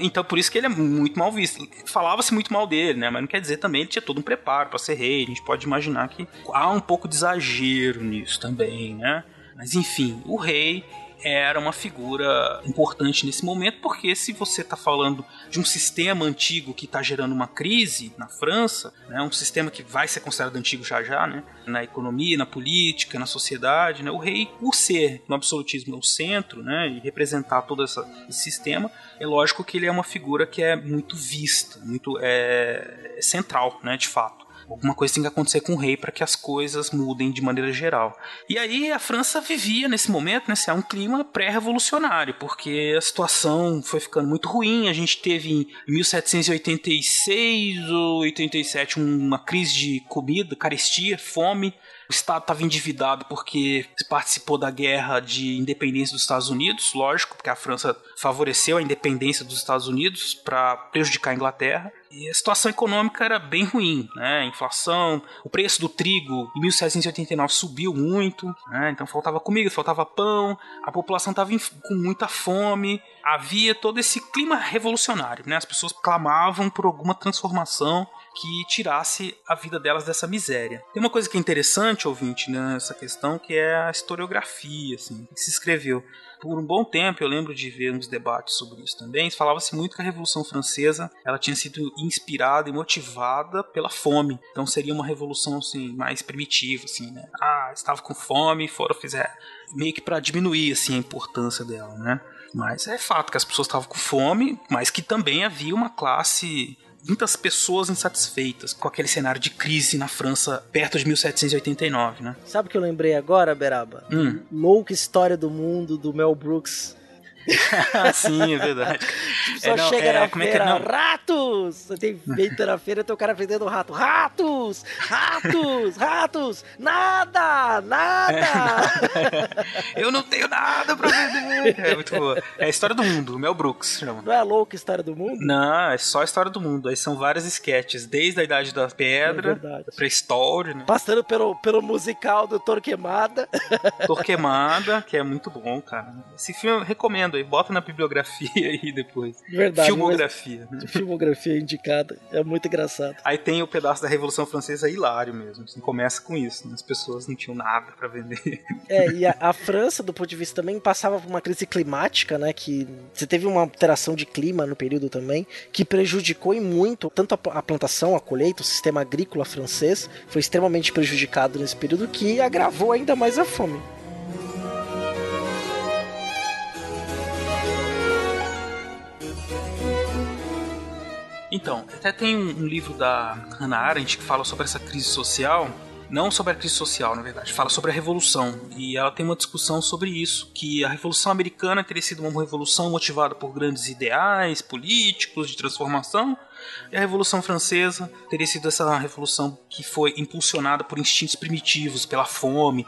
Então por isso que ele é muito mal visto. Falava-se muito mal dele, né? Mas não quer dizer também ele tinha todo um preparo para ser rei. A gente pode imaginar que há um pouco de exagero nisso também, né? Mas enfim, o rei era uma figura importante nesse momento, porque se você está falando de um sistema antigo que está gerando uma crise na França, né, um sistema que vai ser considerado antigo já já, né, na economia, na política, na sociedade, né, o rei, por ser no absolutismo o centro né, e representar todo essa, esse sistema, é lógico que ele é uma figura que é muito vista, muito é, central, né, de fato. Alguma coisa tem que acontecer com o rei para que as coisas mudem de maneira geral. E aí a França vivia nesse momento, né, um clima pré-revolucionário, porque a situação foi ficando muito ruim. A gente teve em 1786 ou 87 uma crise de comida, carestia, fome. O Estado estava endividado porque participou da guerra de independência dos Estados Unidos, lógico, porque a França favoreceu a independência dos Estados Unidos para prejudicar a Inglaterra. E a situação econômica era bem ruim, né? Inflação, o preço do trigo em 1789 subiu muito, né? Então faltava comida, faltava pão, a população estava com muita fome, havia todo esse clima revolucionário, né? As pessoas clamavam por alguma transformação que tirasse a vida delas dessa miséria. Tem uma coisa que é interessante, ouvinte, nessa questão, que é a historiografia, assim, que se escreveu. Por um bom tempo, eu lembro de ver uns debates sobre isso também, falava-se muito que a Revolução Francesa ela tinha sido inspirada e motivada pela fome. Então seria uma revolução assim, mais primitiva, assim, né? Ah, estava com fome, foram fizer meio que para diminuir assim a importância dela, né? Mas é fato que as pessoas estavam com fome, mas que também havia uma classe muitas pessoas insatisfeitas com aquele cenário de crise na França perto de 1789, né? Sabe o que eu lembrei agora, Beraba? Hum. Louca História do Mundo, do Mel Brooks. [LAUGHS] Sim, é verdade. Só É, não, chega é, na é que feira, é? Ratos! Tem feito na feira, tem o cara vendendo rato. Ratos! Ratos! Ratos! Nada! Nada! [LAUGHS] Eu não tenho nada pra vender. É muito boa. É a história do mundo, Mel Brooks chama. Não é a louca história do mundo? Não, é só a história do mundo. Aí são várias sketches, desde a Idade da É Pedra, da pré-história, né? Passando pelo, pelo musical do Torquemada. Torquemada, que é muito bom, cara. Esse filme eu recomendo aí, bota na bibliografia [LAUGHS] aí depois. Verdade. Filmografia. né? Filmografia indicada. É muito engraçado. Aí tem o pedaço da Revolução Francesa hilário mesmo. Assim, começa com isso, né? As pessoas não tinham nada pra vender. [LAUGHS] É, e a, a França, do ponto de vista também, passava por uma crise climática, né? Que você teve uma alteração de clima no período também, que prejudicou e muito tanto a, a plantação, a colheita, o sistema agrícola francês foi extremamente prejudicado nesse período, que agravou ainda mais a fome. Então, até tem um, livro da Hannah Arendt que fala sobre essa crise social. Não sobre a crise social, na verdade, fala sobre a revolução. E ela tem uma discussão sobre isso: que a revolução americana teria sido uma revolução motivada por grandes ideais políticos de transformação, e a revolução francesa teria sido essa revolução que foi impulsionada por instintos primitivos, pela fome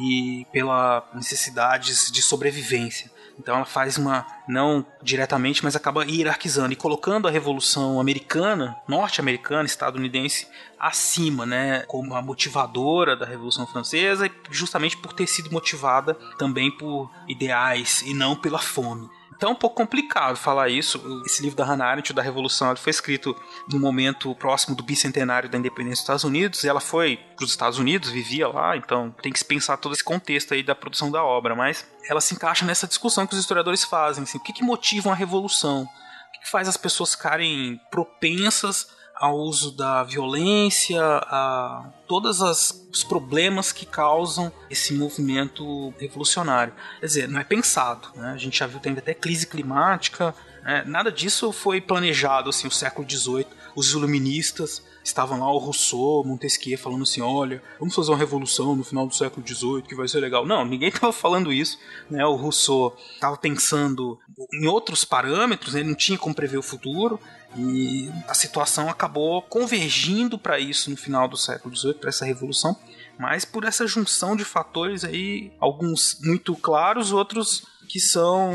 e pela necessidades de sobrevivência. Então ela faz uma, não diretamente, mas acaba hierarquizando e colocando a Revolução Americana, norte-americana, estadunidense, acima, né, como a motivadora da Revolução Francesa, justamente por ter sido motivada também por ideais e não pela fome. Então é um pouco complicado falar isso. Esse livro da Hannah Arendt, da Revolução, ele foi escrito no momento próximo do bicentenário da independência dos Estados Unidos. Ela foi para os Estados Unidos, vivia lá, então tem que se pensar todo esse contexto aí da produção da obra. Mas ela se encaixa nessa discussão que os historiadores fazem. Assim, o que, que motiva uma revolução? O que, que faz as pessoas ficarem propensas ao uso da violência, a todos os problemas que causam esse movimento revolucionário. Quer dizer, não é pensado. Né? A gente já viu, tem até crise climática. Né? Nada disso foi planejado assim, o século XVIII. Os iluministas estavam lá o Rousseau, Montesquieu falando assim, olha, vamos fazer uma revolução no final do século XVIII que vai ser legal. Não, ninguém [LAUGHS] estava falando isso, né? O Rousseau estava pensando em outros parâmetros, né? ele não tinha como prever o futuro. E a situação acabou convergindo para isso no final do século XVIII, para essa revolução, mas por essa junção de fatores aí, alguns muito claros, outros que são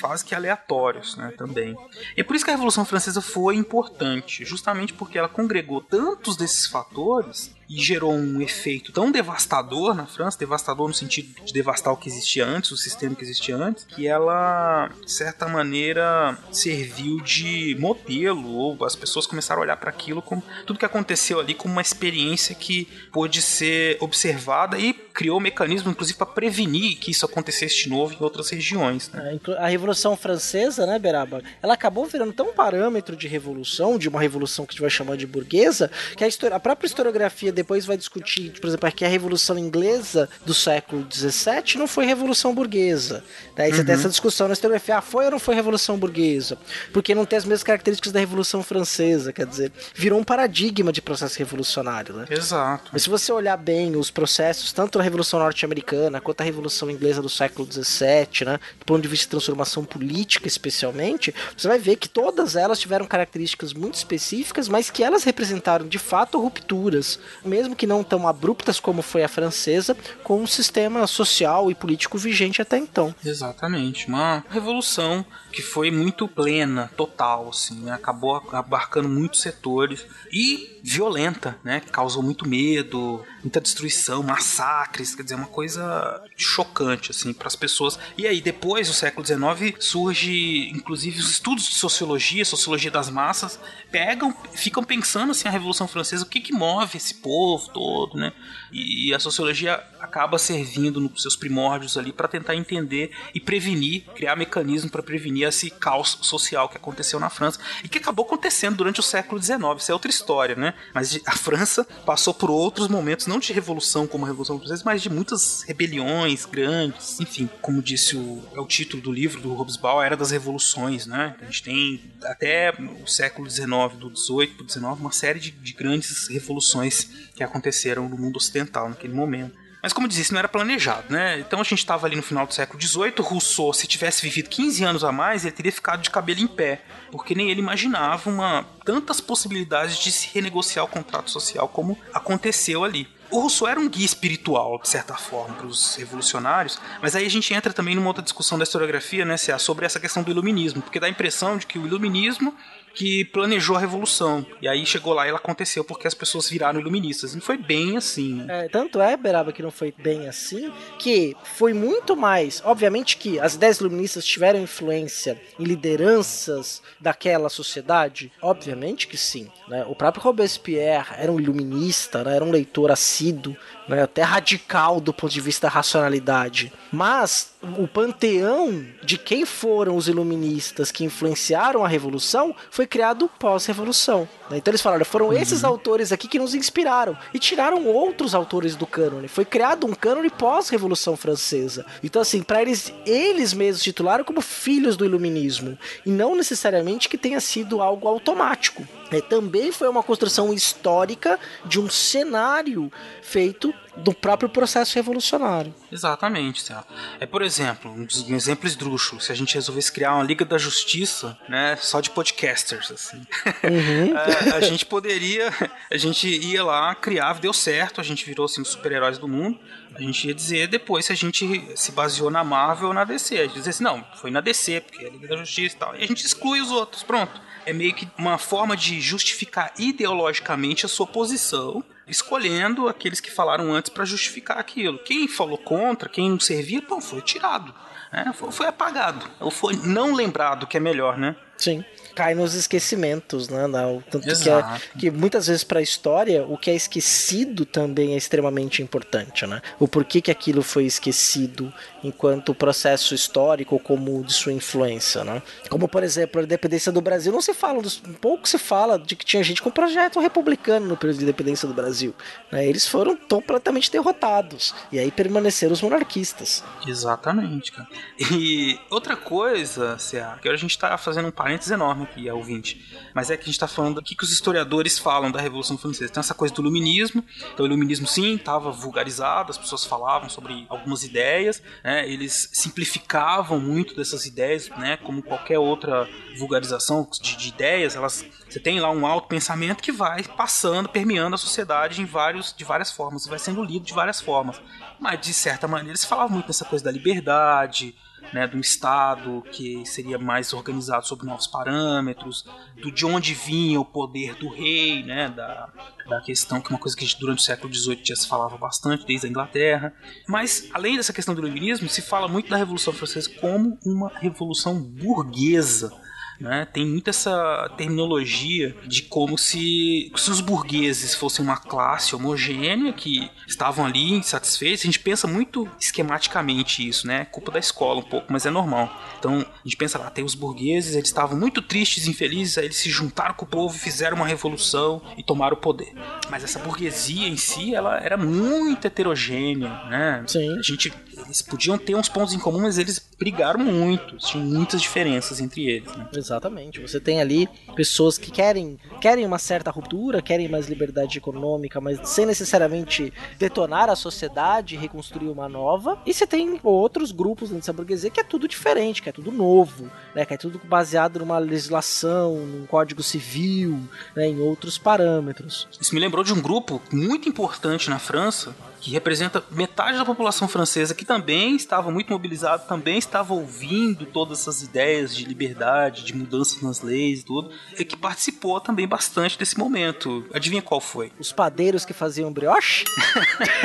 quase que aleatórios né, também. É por isso que a Revolução Francesa foi importante, justamente porque ela congregou tantos desses fatores e gerou um efeito tão devastador na França, devastador no sentido de devastar o que existia antes, o sistema que existia antes, que ela, de certa maneira, serviu de modelo, ou as pessoas começaram a olhar para aquilo como tudo que aconteceu ali como uma experiência que pôde ser observada e criou um mecanismo, inclusive, para prevenir que isso acontecesse de novo em outras regiões. Né? É, a Revolução Francesa, né, Beraba, ela acabou virando tão parâmetro de revolução, de uma revolução que a gente vai chamar de burguesa, que a, a própria historiografia depois vai discutir, por exemplo, que a Revolução Inglesa do século XVII não foi Revolução Burguesa. Daí você uhum. tem essa discussão na historiografia, ah, foi ou não foi Revolução Burguesa? Porque não tem as mesmas características da Revolução Francesa, quer dizer, virou um paradigma de processo revolucionário, né? Exato. Mas se você olhar bem os processos, tanto a Revolução Norte-Americana quanto a Revolução Inglesa do século XVII, né, do ponto de vista de transformação política especialmente, você vai ver que todas elas tiveram características muito específicas, mas que elas representaram de fato rupturas, mesmo que não tão abruptas como foi a francesa, com o um sistema social e político vigente até então. Exatamente, uma revolução que foi muito plena, total, assim, né? acabou abarcando muitos setores e violenta, né? Causou muito medo, muita destruição, massacres, quer dizer, uma coisa chocante assim para as pessoas. E aí depois do século XIX surge, inclusive, os estudos de sociologia, sociologia das massas, pegam, ficam pensando assim a Revolução Francesa, o que que move esse povo todo, né? E a sociologia acaba servindo nos seus primórdios ali para tentar entender e prevenir, criar mecanismos para prevenir esse caos social que aconteceu na França e que acabou acontecendo durante o século XIX. Isso é outra história, né? Mas a França passou por outros momentos, não de revolução como a Revolução Francesa, mas de muitas rebeliões grandes. Enfim, como disse o, é o título do livro do Hobsbawm, Era das Revoluções, né? A gente tem até o século XIX, do 18 para o 19, uma série de, de grandes revoluções que aconteceram no mundo ocidental naquele momento. Mas como eu disse, isso não era planejado, né? Então a gente estava ali no final do século XVIII, Rousseau, se tivesse vivido 15 anos a mais, ele teria ficado de cabelo em pé, porque nem ele imaginava uma tantas possibilidades de se renegociar o contrato social como aconteceu ali. O Rousseau era um guia espiritual, de certa forma, para os revolucionários, mas aí a gente entra também numa outra discussão da historiografia, né, sobre essa questão do iluminismo, porque dá a impressão de que o iluminismo que planejou a revolução. E aí chegou lá e ela aconteceu porque as pessoas viraram iluministas. Não foi bem assim. É, tanto é, Beraba, que não foi bem assim, que foi muito mais. Obviamente que as ideias iluministas tiveram influência em lideranças daquela sociedade. Obviamente que sim. Né? O próprio Robespierre era um iluminista, né? era um leitor assíduo né, até radical do ponto de vista da racionalidade. Mas o panteão de quem foram os iluministas que influenciaram a revolução foi criado pós-revolução. Né? Então eles falaram, foram uhum. esses autores aqui que nos inspiraram e tiraram outros autores do cânone. Foi criado um cânone pós-revolução francesa. Então assim, para eles eles mesmos titularam como filhos do iluminismo e não necessariamente que tenha sido algo automático. É, também foi uma construção histórica de um cenário feito do próprio processo revolucionário. Exatamente, Céu. É, por exemplo, um, um exemplo esdrúxulo, se a gente resolvesse criar uma Liga da Justiça, né, só de podcasters, assim. Uhum. a, [LAUGHS] é, a, gente poderia, a gente ia lá, criava, deu certo, a gente virou, assim, os super-heróis do mundo, a gente ia dizer depois se a gente se baseou na Marvel ou na DC. A gente ia dizer assim, não, foi na DC, porque é a Liga da Justiça e tal. E a gente exclui os outros, pronto. É meio que uma forma de justificar ideologicamente a sua posição escolhendo aqueles que falaram antes para justificar aquilo. Quem falou contra, quem não servia, foi tirado. Né? Foi, foi apagado. Ou foi não lembrado, que é melhor, né? Sim. Cai nos esquecimentos, né? Tanto que, é, que, muitas vezes para a história o que é esquecido também é extremamente importante, né? O porquê que aquilo foi esquecido enquanto processo histórico como de sua influência, né? Como por exemplo a independência do Brasil não se fala, um pouco se fala de que tinha gente com projeto republicano no período de independência do Brasil, né? Eles foram completamente derrotados e aí permaneceram os monarquistas. Exatamente, cara. E outra coisa, Cia, que a gente está fazendo um parênteses enorme aqui, ouvinte, mas é que a gente está falando do que, que os historiadores falam da Revolução Francesa. Tem essa coisa do iluminismo, então o iluminismo sim estava vulgarizado, as pessoas falavam sobre algumas ideias, né? eles simplificavam muito dessas ideias, né? como qualquer outra vulgarização de, de ideias, elas você tem lá um alto pensamento que vai passando, permeando a sociedade em vários, de várias formas, vai sendo lido de várias formas. Mas de certa maneira eles falavam muito dessa coisa da liberdade, né, um Estado que seria mais organizado sobre novos parâmetros, do de onde vinha o poder do rei, né, da, da questão que é uma coisa que durante o século XVIII já se falava bastante, desde a Inglaterra. Mas, além dessa questão do iluminismo, se fala muito da Revolução Francesa como uma revolução burguesa, né? Tem muito essa terminologia de como se, se os burgueses fossem uma classe homogênea que estavam ali insatisfeitos. A gente pensa muito esquematicamente isso, né? Culpa da escola um pouco, mas é normal. Então a gente pensa lá, tem os burgueses, eles estavam muito tristes, infelizes, aí eles se juntaram com o povo, fizeram uma revolução e tomaram o poder. Mas essa burguesia em si, ela era muito heterogênea, né? Sim. A gente eles podiam ter uns pontos em comum, mas eles brigaram muito. Tinham muitas diferenças entre eles. Né? Exatamente. Você tem ali pessoas que querem, querem uma certa ruptura, querem mais liberdade econômica, mas sem necessariamente detonar a sociedade e reconstruir uma nova. E você tem outros grupos dentro dessa burguesia que é tudo diferente, que é tudo novo, né? que é tudo baseado numa legislação, num código civil, né? em outros parâmetros. Isso me lembrou de um grupo muito importante na França, que representa metade da população francesa, que também estava muito mobilizado, também estava ouvindo todas essas ideias de liberdade, de mudanças nas leis e tudo, e que participou também bastante desse momento. Adivinha qual foi? Os padeiros que faziam brioche?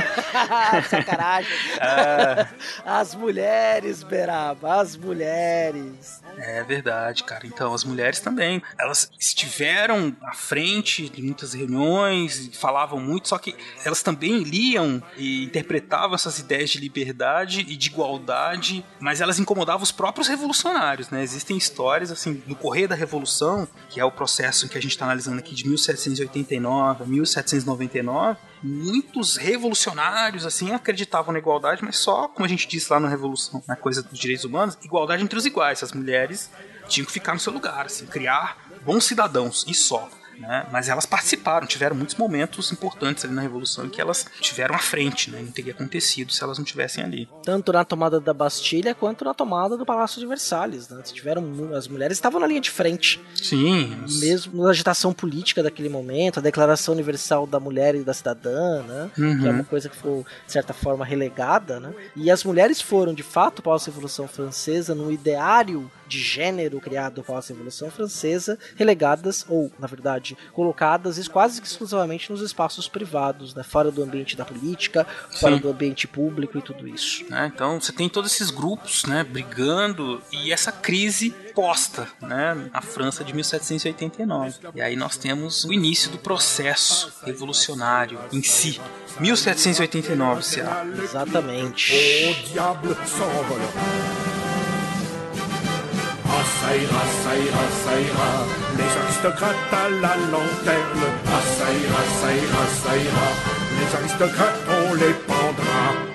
[LAUGHS] Sacanagem. Ah. As mulheres, Beraba, as mulheres. É verdade, cara. Então, as mulheres também, elas estiveram à frente de muitas reuniões, falavam muito, só que elas também liam e interpretavam essas ideias de liberdade e de igualdade, mas elas incomodavam os próprios revolucionários, né? Existem histórias, assim, no correr da Revolução, que é o processo que a gente está analisando aqui de 1789 a 1799, muitos revolucionários, assim, acreditavam na igualdade, mas só, como a gente disse lá na Revolução, na coisa dos direitos humanos, igualdade entre os iguais. As mulheres tinham que ficar no seu lugar, assim, criar bons cidadãos, e só né? Mas elas participaram, tiveram muitos momentos importantes ali na Revolução em que elas tiveram à frente, né? Não teria acontecido se elas não tivessem ali. Tanto na tomada da Bastilha quanto na tomada do Palácio de Versalhes, né? Tiveram, as mulheres estavam na linha de frente. Sim. Mesmo na agitação política daquele momento, a Declaração Universal da Mulher e da Cidadã, né? Uhum. Que é uma coisa que foi, de certa forma, relegada, né? E as mulheres foram, de fato, pós-Revolução Francesa, no ideário de gênero criado pós a Revolução Francesa, relegadas, ou, na verdade, colocadas quase que exclusivamente nos espaços privados, né? fora do ambiente da política, fora Sim. do ambiente público e tudo isso. É, então você tem todos esses grupos né, brigando e essa crise posta né, na França de 1789. E aí nós temos o início do processo revolucionário em si. 1789, Ceará. Exatamente. O diabo ça ira, ça ira, ça ira. Les aristocrates à la lanterne. Ah, ça ira, ça ira, ça ira. Les aristocrates, on les pendra.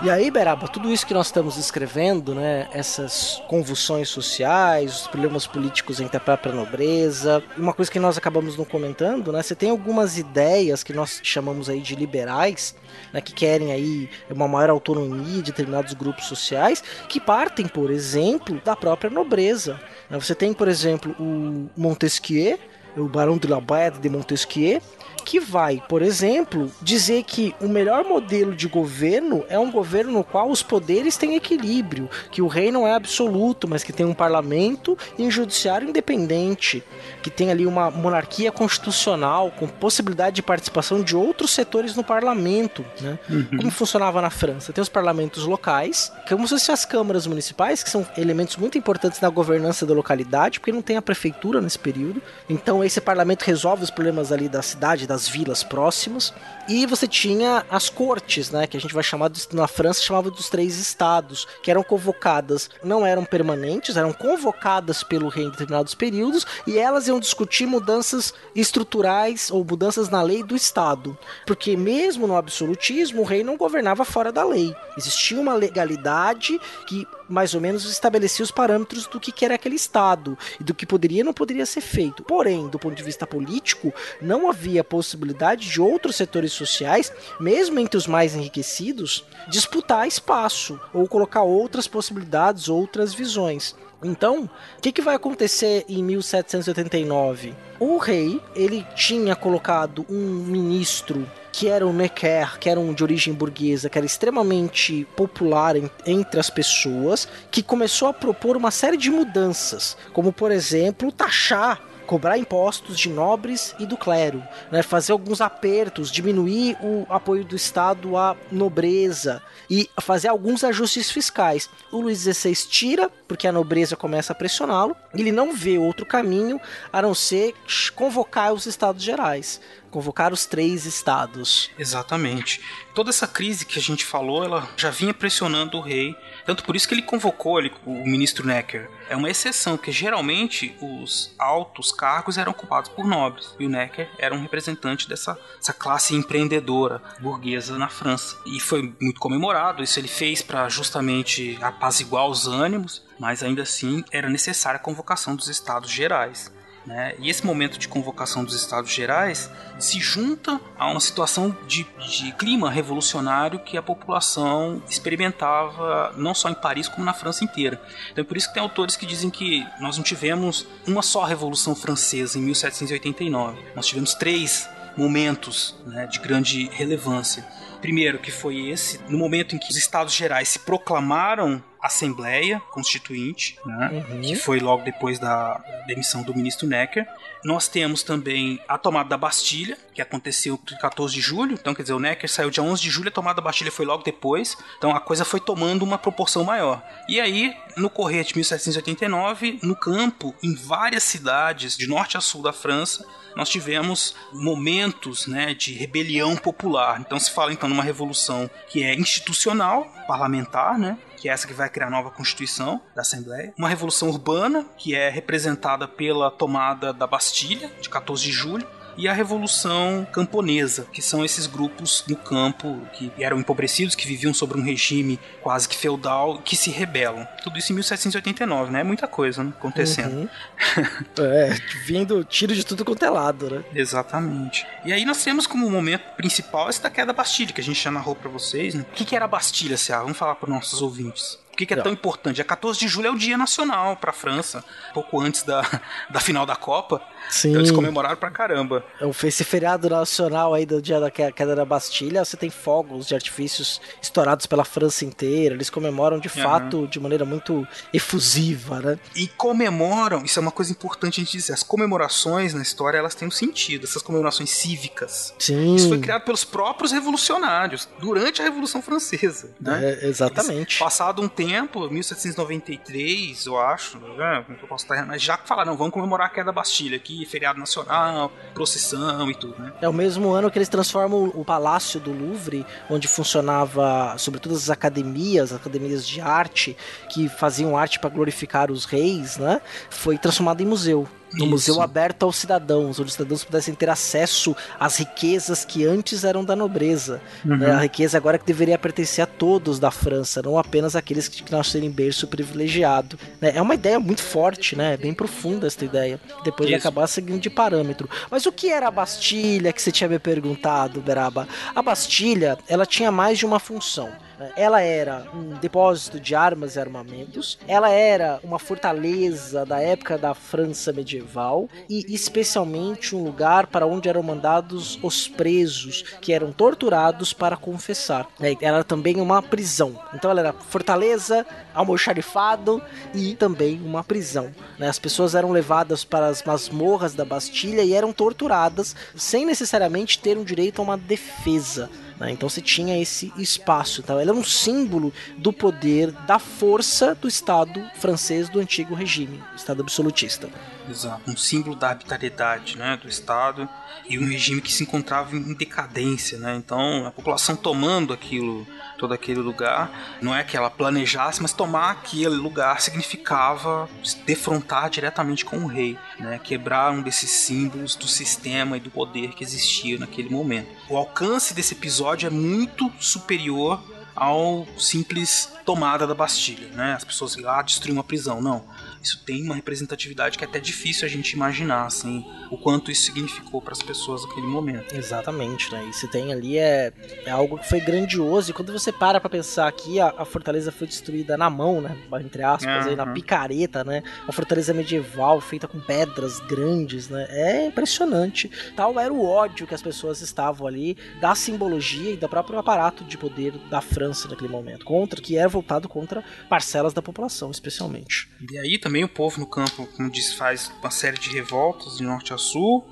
E aí, Beraba, tudo isso que nós estamos escrevendo, né, essas convulsões sociais, os problemas políticos entre a própria nobreza, uma coisa que nós acabamos não comentando, né, você tem algumas ideias que nós chamamos aí de liberais, né, que querem aí uma maior autonomia de determinados grupos sociais, que partem, por exemplo, da própria nobreza. Você tem, por exemplo, o Montesquieu, o Barão de la Baie de Montesquieu, que vai, por exemplo, dizer que o melhor modelo de governo é um governo no qual os poderes têm equilíbrio, que o rei não é absoluto, mas que tem um parlamento e um judiciário independente, que tem ali uma monarquia constitucional com possibilidade de participação de outros setores no parlamento, né? Uhum. Como funcionava na França? Tem os parlamentos locais, como se fossem as câmaras municipais, que são elementos muito importantes na governança da localidade, porque não tem a prefeitura nesse período. Então esse parlamento resolve os problemas ali da cidade, das vilas próximas. E você tinha as cortes, né, que a gente vai chamar de, na França chamava dos três estados, que eram convocadas, não eram permanentes, eram convocadas pelo rei em determinados períodos e elas iam discutir mudanças estruturais ou mudanças na lei do estado, porque mesmo no absolutismo o rei não governava fora da lei. Existia uma legalidade que mais ou menos estabelecia os parâmetros do que era aquele Estado e do que poderia e não poderia ser feito. Porém, do ponto de vista político, não havia possibilidade de outros setores sociais, mesmo entre os mais enriquecidos, disputar espaço ou colocar outras possibilidades, outras visões. Então, o que, que vai acontecer em 1789? O rei ele tinha colocado um ministro que era o Necker, que era um de origem burguesa, que era extremamente popular em, entre as pessoas, que começou a propor uma série de mudanças, como por exemplo taxar cobrar impostos de nobres e do clero, né, fazer alguns apertos, diminuir o apoio do Estado à nobreza e fazer alguns ajustes fiscais. O Luís XVI tira, porque a nobreza começa a pressioná-lo, ele não vê outro caminho a não ser convocar os Estados Gerais convocar os três estados. Exatamente. Toda essa crise que a gente falou, ela já vinha pressionando o rei, tanto por isso que ele convocou ele, o ministro Necker. É uma exceção, porque geralmente os altos cargos eram ocupados por nobres, e o Necker era um representante dessa, classe empreendedora burguesa na França. E foi muito comemorado, isso ele fez para justamente apaziguar os ânimos, mas ainda assim era necessária a convocação dos estados gerais. Né? E esse momento de convocação dos Estados Gerais se junta a uma situação de, de, clima revolucionário que a população experimentava não só em Paris como na França inteira. Então é por isso que tem autores que dizem que nós não tivemos uma só Revolução Francesa em 1789. Nós tivemos três momentos né, de grande relevância. Primeiro, que foi esse, no momento em que os Estados Gerais se proclamaram Assembleia Constituinte, né, uhum. que foi logo depois da demissão do ministro Necker. Nós temos também a tomada da Bastilha, que aconteceu em 14 de julho. Então, quer dizer, o Necker saiu dia 11 de julho, a tomada da Bastilha foi logo depois. Então, a coisa foi tomando uma proporção maior. E aí, no correr de 1789, no campo, em várias cidades de norte a sul da França, nós tivemos momentos né, de rebelião popular. Então se fala então numa revolução que é institucional, parlamentar, né? Que é essa que vai criar a nova Constituição da Assembleia. Uma revolução urbana, que é representada pela tomada da Bastilha, de 14 de julho e a Revolução Camponesa, que são esses grupos no campo que eram empobrecidos, que viviam sobre um regime quase que feudal, que se rebelam. Tudo isso em 1789, né? É muita coisa né? acontecendo. Uhum. [LAUGHS] é, vindo tiro de tudo quanto é lado, né? Exatamente. E aí nós temos como momento principal esse da queda da Bastilha, que a gente já narrou pra vocês, né? O que, que era a Bastilha, Cia? Vamos falar para nossos ouvintes que, que é Não. tão importante? É 14 de julho é o dia nacional para a França, pouco antes da, [LAUGHS] da final da Copa. Sim. Então eles comemoraram pra caramba. É esse feriado nacional aí do dia da queda da Bastilha, você tem fogos de artifícios estourados pela França inteira. Eles comemoram de uhum. fato de maneira muito efusiva, né? E comemoram, isso é uma coisa importante a gente dizer, as comemorações na história elas têm um sentido, essas comemorações cívicas. Sim. Isso foi criado pelos próprios revolucionários durante a Revolução Francesa. Né? É, exatamente. Eles, passado um tempo tempo, 1793, eu acho, né? eu posso estar mas já falaram, vamos comemorar a queda da Bastilha aqui, feriado nacional, procissão e tudo, né? É o mesmo ano que eles transformam o Palácio do Louvre, onde funcionava, sobretudo as academias, academias de arte, que faziam arte para glorificar os reis, né? Foi transformado em museu no Isso. museu aberto aos cidadãos, onde os cidadãos pudessem ter acesso às riquezas que antes eram da nobreza. Uhum. Né? A riqueza agora que deveria pertencer a todos da França, não apenas aqueles que nasceram em berço privilegiado. Né? É uma ideia muito forte, né? É bem profunda essa ideia. Depois Isso. de acabar seguindo de parâmetro. Mas o que era a Bastilha que você tinha me perguntado, Beraba? A Bastilha, ela tinha mais de uma função. Ela era um depósito de armas e armamentos, ela era uma fortaleza da época da França medieval e especialmente um lugar para onde eram mandados os presos que eram torturados para confessar. Ela era também uma prisão. Então ela era fortaleza, almoxarifado e também uma prisão. Né? As pessoas eram levadas para as masmorras da Bastilha e eram torturadas sem necessariamente ter um direito a uma defesa. Né? Então você tinha esse espaço. Então ela é um símbolo do poder, da força do Estado francês do antigo regime, Estado absolutista. Exato, um símbolo da arbitrariedade né, do Estado e um regime que se encontrava em decadência. Né? Então a população tomando aquilo todo aquele lugar. Não é que ela planejasse, mas tomar aquele lugar significava defrontar diretamente com o rei, né? quebrar um desses símbolos do sistema e do poder que existia naquele momento. O alcance desse episódio é muito superior ao simples tomada da Bastilha, né? As pessoas ir lá destruir uma prisão, não isso tem uma representatividade que é até difícil a gente imaginar, assim, o quanto isso significou para as pessoas naquele momento. Exatamente, né? E se tem ali é, é algo que foi grandioso. E quando você para para pensar que a, a, fortaleza foi destruída na mão, né? Entre aspas, uhum. aí, na picareta, né? Uma fortaleza medieval feita com pedras grandes, né? É impressionante. Tal era o ódio que as pessoas estavam ali da simbologia e do próprio aparato de poder da França naquele momento, contra que era voltado contra parcelas da população, especialmente. E aí também o povo no campo, como diz, faz uma série de revoltas de norte a sul.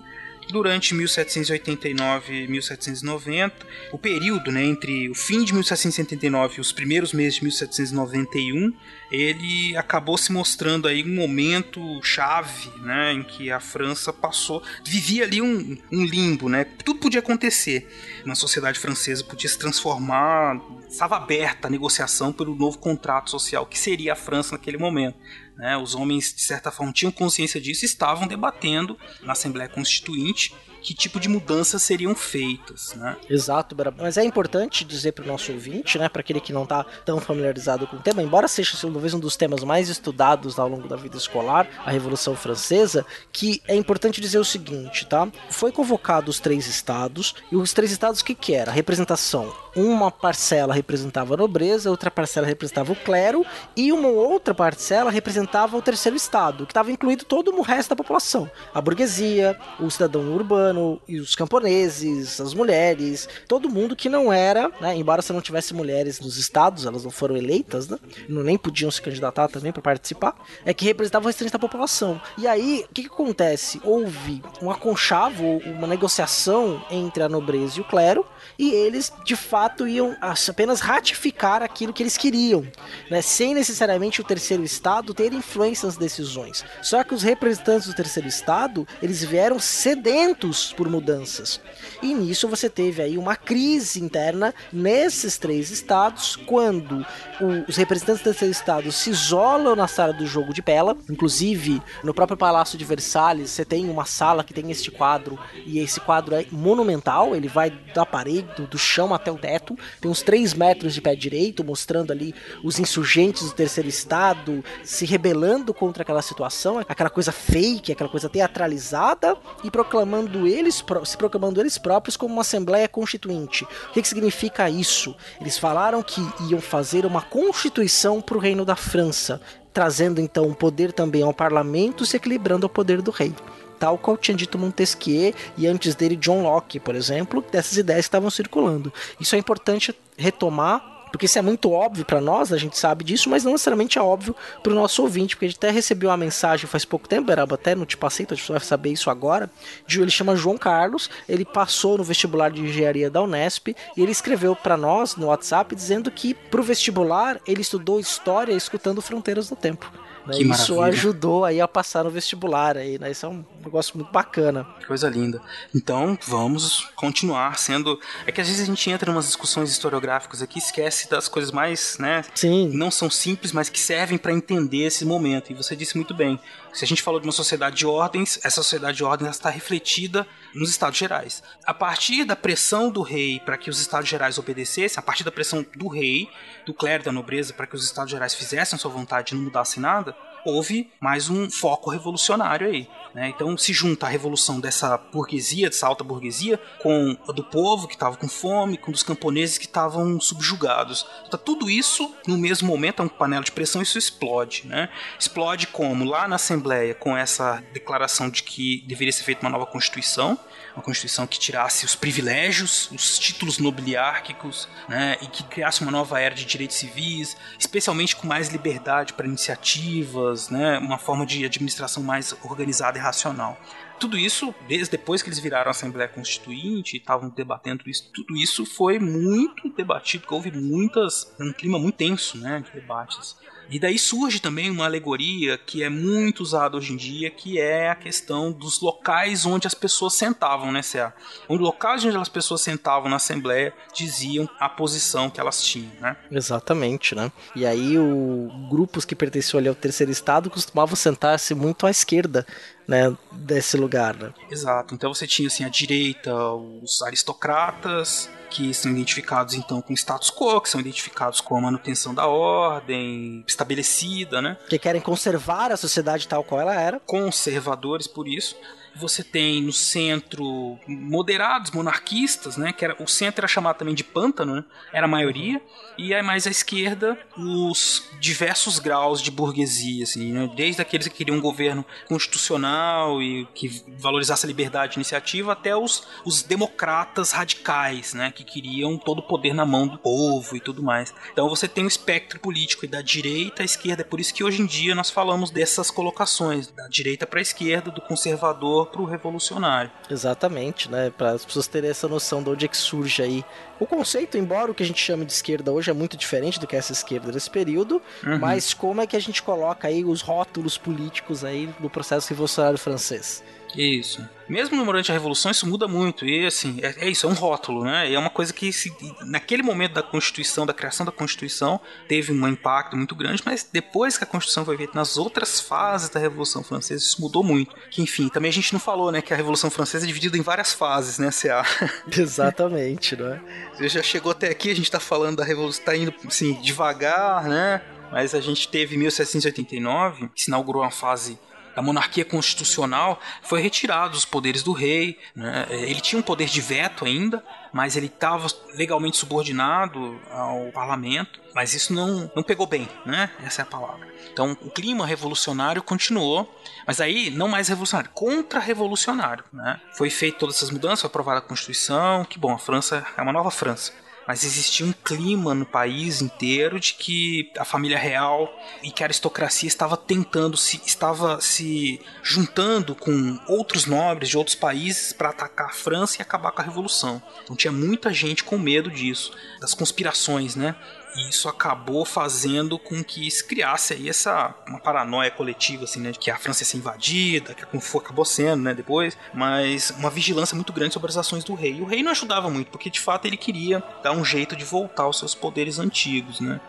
Durante 1789 e 1790, o período né, entre o fim de 1779 e os primeiros meses de 1791, ele acabou se mostrando aí um momento chave, né, em que a França passou, vivia ali um, um limbo, né, tudo podia acontecer. Uma sociedade francesa podia se transformar, estava aberta a negociação pelo novo contrato social que seria a França naquele momento. Né? Os homens, de certa forma, tinham consciência disso e estavam debatendo na Assembleia Constituinte que tipo de mudanças seriam feitas, né? Exato, mas é importante dizer para o nosso ouvinte, né, para aquele que não está tão familiarizado com o tema, embora seja talvez um dos temas mais estudados ao longo da vida escolar, a Revolução Francesa, que é importante dizer o seguinte, tá? Foi convocado os três estados e os três estados o que que era? A representação uma parcela representava a nobreza, outra parcela representava o clero e uma outra parcela representava o terceiro estado, que estava incluído todo o resto da população, a burguesia, o cidadão urbano e os camponeses, as mulheres, todo mundo que não era, né, embora você não tivesse mulheres nos estados, elas não foram eleitas, né, não nem podiam se candidatar também para participar, é que representava o restante da população. E aí, o que, que acontece? Houve um aconchavo, uma negociação entre a nobreza e o clero, e eles de fato iam apenas ratificar aquilo que eles queriam, né, sem necessariamente o terceiro estado ter influência nas decisões. Só que os representantes do terceiro estado eles vieram sedentos por mudanças. E nisso você teve aí uma crise interna nesses três estados quando os representantes do terceiro estado se isolam na sala do jogo de Pela, inclusive no próprio Palácio de Versalhes você tem uma sala que tem este quadro e esse quadro é monumental, ele vai da parede do, do chão até o teto, tem uns 3 metros de pé direito, mostrando ali os insurgentes do terceiro estado se rebelando contra aquela situação, aquela coisa fake, aquela coisa teatralizada, e proclamando eles, se proclamando eles próprios como uma assembleia constituinte. O que, que significa isso? Eles falaram que iam fazer uma constituição para o reino da França, trazendo então o poder também ao parlamento, se equilibrando ao poder do rei tal qual tinha dito Montesquieu e antes dele John Locke, por exemplo, dessas ideias que estavam circulando. Isso é importante retomar porque isso é muito óbvio para nós, a gente sabe disso, mas não necessariamente é óbvio para o nosso ouvinte, porque a gente até recebeu uma mensagem faz pouco tempo, Beraba, até não te passei, então a gente vai saber isso agora. Ele chama João Carlos, ele passou no vestibular de engenharia da Unesp e ele escreveu para nós no WhatsApp dizendo que para o vestibular ele estudou história escutando Fronteiras do Tempo. Né? Isso maravilha. ajudou aí a passar no vestibular aí, né? Isso é um negócio muito bacana. Coisa linda. Então, vamos continuar sendo. É que às vezes a gente entra em umas discussões historiográficas aqui esquece das coisas mais, né? Sim. Não são simples, mas que servem para entender esse momento. E você disse muito bem. Se a gente falou de uma sociedade de ordens, essa sociedade de ordens está refletida nos Estados Gerais. A partir da pressão do rei para que os Estados Gerais obedecessem, a partir da pressão do rei, do clero da nobreza para que os Estados Gerais fizessem sua vontade e não mudassem nada, houve mais um foco revolucionário aí. Né? Então se junta a revolução dessa burguesia, dessa alta burguesia, com a do povo que estava com fome, com dos camponeses que estavam subjugados. Então, tudo isso no mesmo momento, é um panela de pressão, isso explode. Né? Explode como? Lá na Assembleia, com essa declaração de que deveria ser feita uma nova Constituição, uma Constituição que tirasse os privilégios, os títulos nobiliárquicos, né, e que criasse uma nova era de direitos civis, especialmente com mais liberdade para iniciativas, né, uma forma de administração mais organizada e racional. Tudo isso, desde depois que eles viraram a Assembleia Constituinte e estavam debatendo isso, tudo isso foi muito debatido, houve muitas, um clima muito tenso, né, de debates. E daí surge também uma alegoria que é muito usada hoje em dia, que é a questão dos locais onde as pessoas sentavam, né, CA? Os locais onde as pessoas sentavam na Assembleia diziam a posição que elas tinham, né? Exatamente, né? E aí o grupos que pertenciam ali ao terceiro estado costumavam sentar-se muito à esquerda, né, desse lugar, né? Exato. Então você tinha assim à direita os aristocratas, que são identificados então com status quo, que são identificados com a manutenção da ordem estabelecida, né? Que querem conservar a sociedade tal qual ela era. Conservadores por isso você tem no centro moderados, monarquistas, né? Que era, o centro era chamado também de pântano, né? Era a maioria. E aí mais à esquerda, os diversos graus de burguesia, assim, né? Desde aqueles que queriam um governo constitucional e que valorizasse a liberdade de iniciativa, até os, os democratas radicais, né? Que queriam todo o poder na mão do povo e tudo mais. Então você tem um espectro político da direita à esquerda. É por isso que hoje em dia nós falamos dessas colocações, da direita para a esquerda, do conservador para o revolucionário. Exatamente, né? Para as pessoas terem essa noção de onde é que surge aí. O conceito, embora o que a gente chama de esquerda hoje é muito diferente do que essa esquerda desse período, uhum. mas como é que a gente coloca aí os rótulos políticos aí no processo revolucionário francês? Isso. Mesmo durante a Revolução, isso muda muito. E assim, é, é, isso, é um rótulo, né? E é uma coisa que, se, naquele momento da Constituição, da criação da Constituição, teve um impacto muito grande, mas depois que a Constituição foi feita nas outras fases da Revolução Francesa, isso mudou muito. Que, enfim, também a gente não falou, né, que a Revolução Francesa é dividida em várias fases, né, CA? [LAUGHS] Exatamente, né? Você já chegou até aqui, a gente tá falando da Revolução, tá indo, assim, devagar, né? Mas a gente teve 1789, que se inaugurou uma fase da monarquia constitucional, foi retirado os poderes do rei. Né? Ele tinha um poder de veto ainda, mas ele estava legalmente subordinado ao parlamento. Mas isso não, não pegou bem, né? Essa é a palavra. Então o clima revolucionário continuou, mas aí não mais revolucionário, contra-revolucionário. Né? Foi feito todas essas mudanças, foi aprovada a Constituição. Que bom, a França é uma nova França mas existia um clima no país inteiro de que a família real e que a aristocracia estava tentando se estava se juntando com outros nobres de outros países para atacar a França e acabar com a revolução. Então tinha muita gente com medo disso, das conspirações, né? E isso acabou fazendo com que se criasse aí essa uma paranoia coletiva, assim, né? De que a França ia ser invadida, que acabou sendo, né? Depois, mas uma vigilância muito grande sobre as ações do rei. E o rei não ajudava muito, porque de fato ele queria dar um jeito de voltar aos seus poderes antigos, né?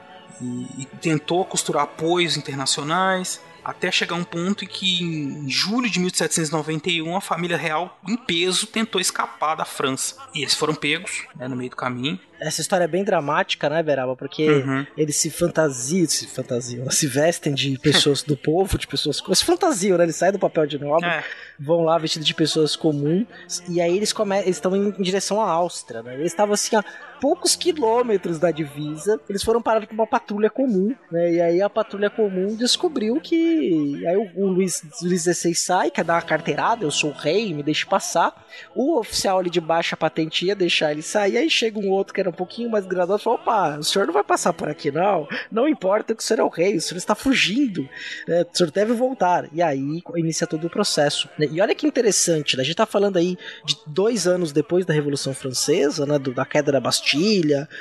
E, e tentou costurar apoios internacionais, até chegar um ponto em que em julho de 1791 a família real em peso tentou escapar da França e eles foram pegos né, no meio do caminho essa história é bem dramática, né, Beraba? Porque uhum. eles se fantasiam, se fantasiam, se vestem de pessoas do povo, de pessoas. Se fantasiam, né? Eles saem do papel de nobre, é. vão lá vestidos de pessoas comuns, e aí eles come... eles estão em direção à Áustria, né? Eles estavam assim a poucos quilômetros da divisa, eles foram parados por uma patrulha comum, né? E aí a patrulha comum descobriu que. Aí o, o Luiz, Luiz XVI sai, quer dar uma carteirada, eu sou o rei, me deixe passar. O oficial ali de baixa patente ia deixar ele sair, aí chega um outro que era um pouquinho mais graduado, falou: opa, o senhor não vai passar por aqui, não. Não importa que o senhor é o rei, o senhor está fugindo. Né? O senhor deve voltar. E aí inicia todo o processo. Né? E olha que interessante, né? a gente está falando aí de dois anos depois da Revolução Francesa, né? Do, da queda da Bastilha,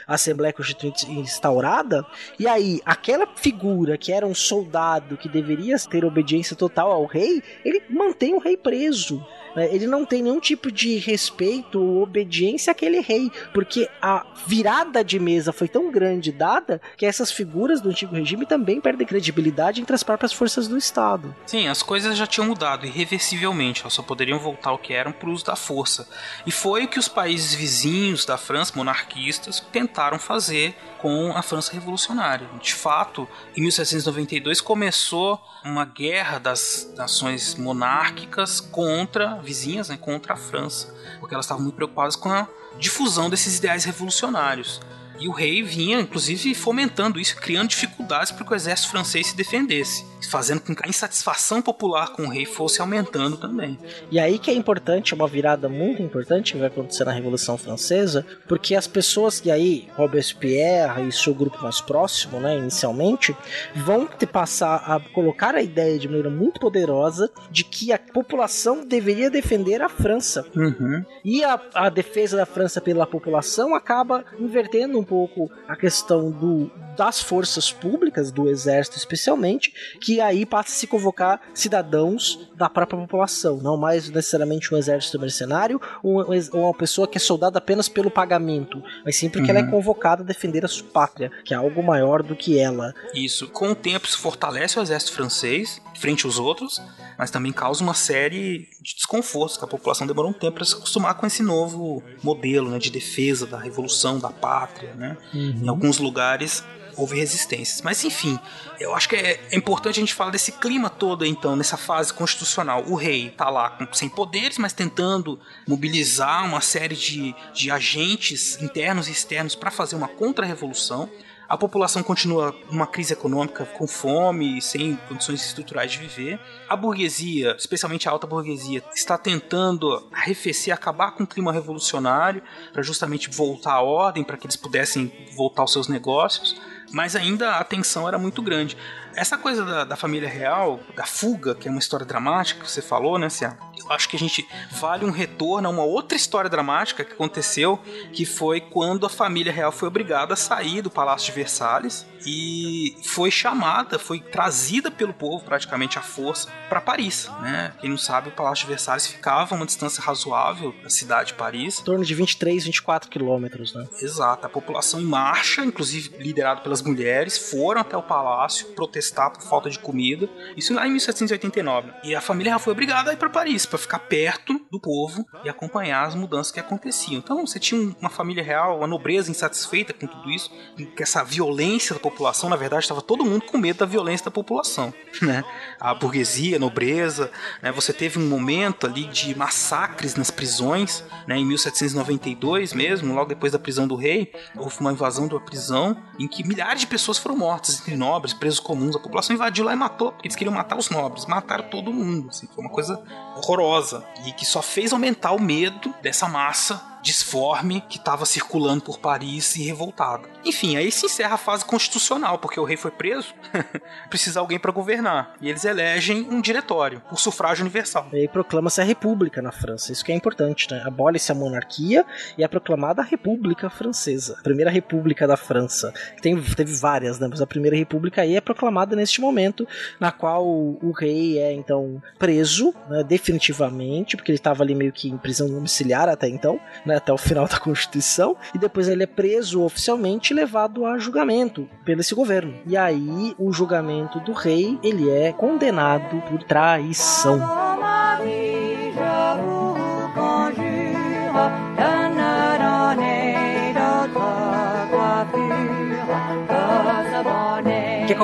a Assembleia Constituinte instaurada. E aí, aquela figura que era um soldado que deveria ter obediência total ao rei, ele mantém o rei preso. Né, ele não tem nenhum tipo de respeito ou obediência àquele rei, porque a virada de mesa foi tão grande dada que essas figuras do antigo regime também perdem credibilidade entre as próprias forças do Estado. Sim, as coisas já tinham mudado irreversivelmente, elas só poderiam voltar ao que eram por uso da força. E foi o que os países vizinhos da França, monarquistas, tentaram fazer com a França revolucionária. De fato, em 1792 começou uma guerra das nações monárquicas contra vizinhas, né, contra a França, porque elas estavam muito preocupadas com a difusão desses ideais revolucionários. E o rei vinha, inclusive, fomentando isso, criando dificuldades para que o exército francês se defendesse, fazendo com que a insatisfação popular com o rei fosse aumentando também. E aí que é importante, uma virada muito importante que vai acontecer na Revolução Francesa, porque as pessoas, e aí Robespierre e seu grupo mais próximo, né, inicialmente, vão te passar a colocar a ideia de maneira muito poderosa de que a população deveria defender a França. Uhum. E a, a defesa da França pela população acaba invertendo um pouco a questão do, das forças públicas, do exército especialmente, que aí passa a se convocar cidadãos da própria população, não mais necessariamente um exército mercenário ou uma pessoa que é soldada apenas pelo pagamento, mas sim porque uhum. ela é uhum. convocada a defender a sua pátria, que é algo maior do que ela. Isso, com o tempo isso fortalece o exército francês frente aos outros, mas também causa uma série de desconfortos, que a população demorou um tempo para se acostumar com esse novo modelo né, de defesa da revolução, da pátria. Né? Uhum. Em alguns lugares houve resistências. Mas enfim, eu acho que é, é, importante a gente falar desse clima todo, então, nessa fase constitucional. O rei está lá sem poderes, mas tentando mobilizar uma série de, de agentes internos e externos para fazer uma contra-revolução. A população continua numa crise econômica, com fome, sem condições estruturais de viver. A burguesia, especialmente a alta burguesia, está tentando arrefecer, acabar com o clima revolucionário, para justamente voltar à ordem, para que eles pudessem voltar aos seus negócios mas ainda a tensão era muito grande. Essa coisa da, da, família real, da fuga, que é uma história dramática que você falou, né, Cia? Eu acho que a gente vale um retorno a uma outra história dramática que aconteceu, que foi quando a família real foi obrigada a sair do Palácio de Versalhes e foi chamada, foi trazida pelo povo praticamente à força para Paris, né? Quem não sabe, o Palácio de Versalhes ficava a uma distância razoável da cidade de Paris. Em torno de 23, 24 quilômetros, né? Exato. A população em marcha, inclusive liderada pelas mulheres, foram até o palácio protestar por falta de comida. Isso lá em 1789. E a família real foi obrigada a ir para Paris para ficar perto do povo e acompanhar as mudanças que aconteciam. Então você tinha uma família real, uma nobreza insatisfeita com tudo isso, com essa violência da população, na verdade, estava todo mundo com medo da violência da população, [LAUGHS] né? A burguesia, a nobreza, né? Você teve um momento ali de massacres nas prisões, né? Em 1792 mesmo, logo depois da prisão do rei, houve uma invasão da prisão em que milhares de pessoas foram mortas, entre nobres, presos comuns. A população invadiu lá e matou, porque eles queriam matar os nobres, mataram todo mundo. Assim, foi uma coisa horrorosa e que só fez aumentar o medo dessa massa disforme que estava circulando por Paris e revoltado. Enfim, aí se encerra a fase constitucional, porque o rei foi preso, [LAUGHS] precisa alguém para governar. E eles elegem um diretório, por sufrágio universal. E aí proclama-se a república na França, isso que é importante, né? Abole-se a monarquia e é proclamada a República Francesa, a primeira república da França. Tem, teve várias, né? Mas a primeira república aí é proclamada neste momento, na qual o, rei é então preso, né, definitivamente, porque ele estava ali meio que em prisão domiciliar até então, né? Até o final da Constituição, e depois ele é preso oficialmente e levado a julgamento pelo esse governo. E aí o julgamento do rei, ele é condenado por traição.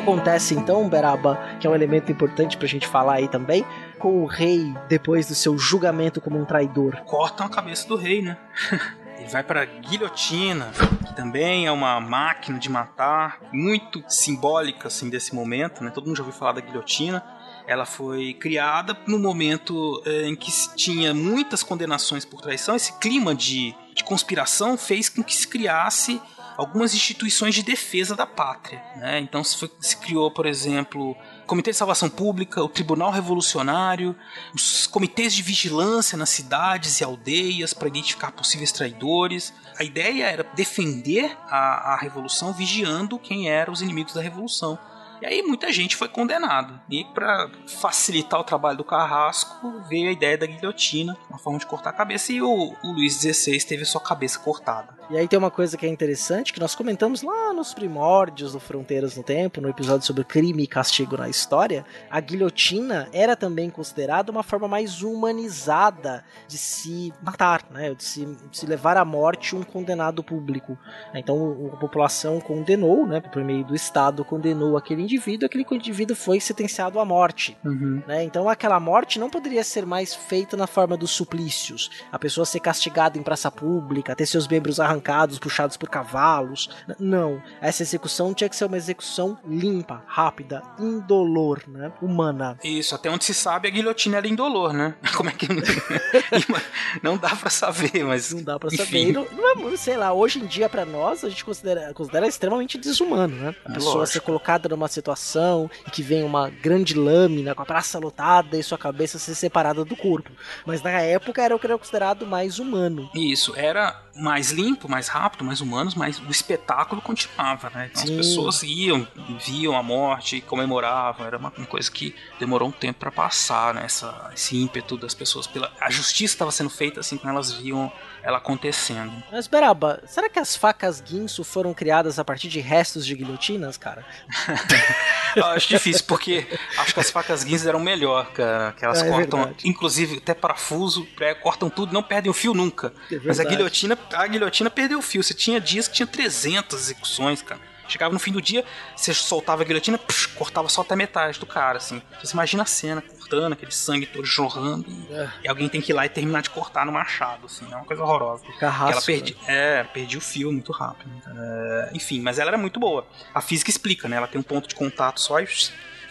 Acontece então, Beraba, que é um elemento importante pra gente falar aí também, com o rei depois do seu julgamento como um traidor? Cortam a cabeça do rei, né? [LAUGHS] Ele vai para guilhotina, que também é uma máquina de matar, muito simbólica assim desse momento, né? Todo mundo já ouviu falar da guilhotina. Ela foi criada no momento eh, em que tinha muitas condenações por traição. Esse clima de, de conspiração fez com que se criasse algumas instituições de defesa da pátria. Né? Então se, foi, se criou, por exemplo, o Comitê de Salvação Pública, o Tribunal Revolucionário, os comitês de vigilância nas cidades e aldeias para identificar possíveis traidores. A ideia era defender a, a revolução vigiando quem eram os inimigos da revolução. E aí muita gente foi condenada. E para facilitar o trabalho do Carrasco, veio a ideia da guilhotina, uma forma de cortar a cabeça, e o, o Luís XVI teve a sua cabeça cortada. E aí tem uma coisa que é interessante, que nós comentamos lá nos primórdios do Fronteiras no Tempo, no episódio sobre crime e castigo na história, a guilhotina era também considerada uma forma mais humanizada de se matar, né? de, se, de se levar à morte um condenado público. Então a população condenou, né, por meio do Estado, condenou aquele indivíduo, aquele indivíduo foi sentenciado à morte. Uhum. Né? Então aquela morte não poderia ser mais feita na forma dos suplícios. A pessoa ser castigada em praça pública, ter seus membros arrancados, puxados por cavalos. Não. Essa execução tinha que ser uma execução limpa, rápida, indolor, né? humana. Isso, até onde se sabe a guilhotina era indolor, né? [LAUGHS] Como é que. [LAUGHS] não dá para saber, mas. Não dá pra saber. Não, não é, sei lá, hoje em dia, para nós, a gente considera, considera extremamente desumano, né? A pessoa Lógico. ser colocada numa situação e que vem uma grande lâmina com a praça lotada e sua cabeça ser separada do corpo. Mas na época era o que era considerado mais humano. Isso, era mais limpo, mais rápido, mais humanos, mas o espetáculo continuava, né? Então Sim. as pessoas iam, viam a morte, comemoravam, era uma, uma coisa que demorou um tempo para passar, né? Essa, esse ímpeto das pessoas pela a justiça estava sendo feita assim quando elas viam ela acontecendo. Mas, Beraba, será que as facas guinso foram criadas a partir de restos de guilhotinas, cara? [LAUGHS] Acho difícil, porque acho que as facas guinzas eram melhor, cara. Que elas É cortam, verdade. inclusive, até parafuso, pré- cortam tudo, não perdem o fio nunca. É Mas a guilhotina, a guilhotina perdeu o fio. Você tinha dias que tinha 300 execuções, cara. Chegava no fim do dia, você soltava a guilhotina, psh, cortava só até metade do cara, assim. Você imagina a cena, cortando, aquele sangue todo jorrando, e, É. e alguém tem que ir lá e terminar de cortar no machado, assim. É uma coisa horrorosa. Carrasco, ela perdi, é, perdi o fio muito rápido. É, enfim, mas ela era muito boa. A física explica, né? Ela tem um ponto de contato só e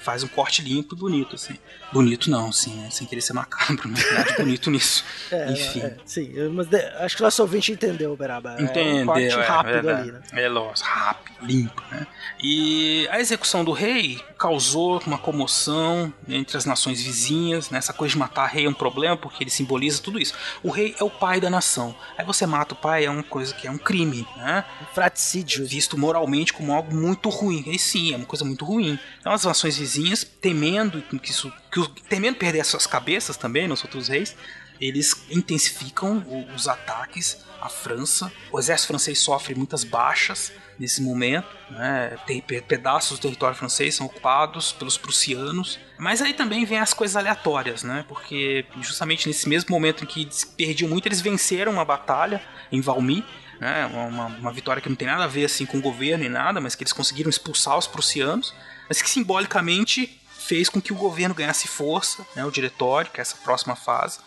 faz um corte limpo e bonito, assim. Bonito não, assim, né? sem querer ser macabro, mas nada bonito nisso. [LAUGHS] É, Enfim. é, sim, eu- mas de- acho que o nosso ouvinte entendeu, Beraba. É um Entendeu? corte é, rápido é, ali, né? É, lógico, rápido, limpo, né? E a execução do rei causou uma comoção entre as nações vizinhas, né? Essa coisa de matar rei é um problema porque ele simboliza tudo isso. O rei é o pai da nação. Aí você mata o pai é uma coisa que é um crime, né? Fraticídio. visto moralmente como algo muito ruim. E sim, é uma coisa muito ruim. Então as nações vizinhas, temendo que isso, que temendo perder as suas cabeças também nos outros reis, eles intensificam os ataques à França. O exército francês sofre muitas baixas nesse momento, né? Tem pe- pedaços do território francês são ocupados pelos prussianos. Mas aí também vem as coisas aleatórias, né? Porque justamente nesse mesmo momento em que perdiam muito, eles venceram uma batalha em Valmy, né, uma, uma vitória que não tem nada a ver assim com o governo e nada, mas que eles conseguiram expulsar os prussianos, mas que simbolicamente fez com que o governo ganhasse força, né, o diretório, que é essa próxima fase,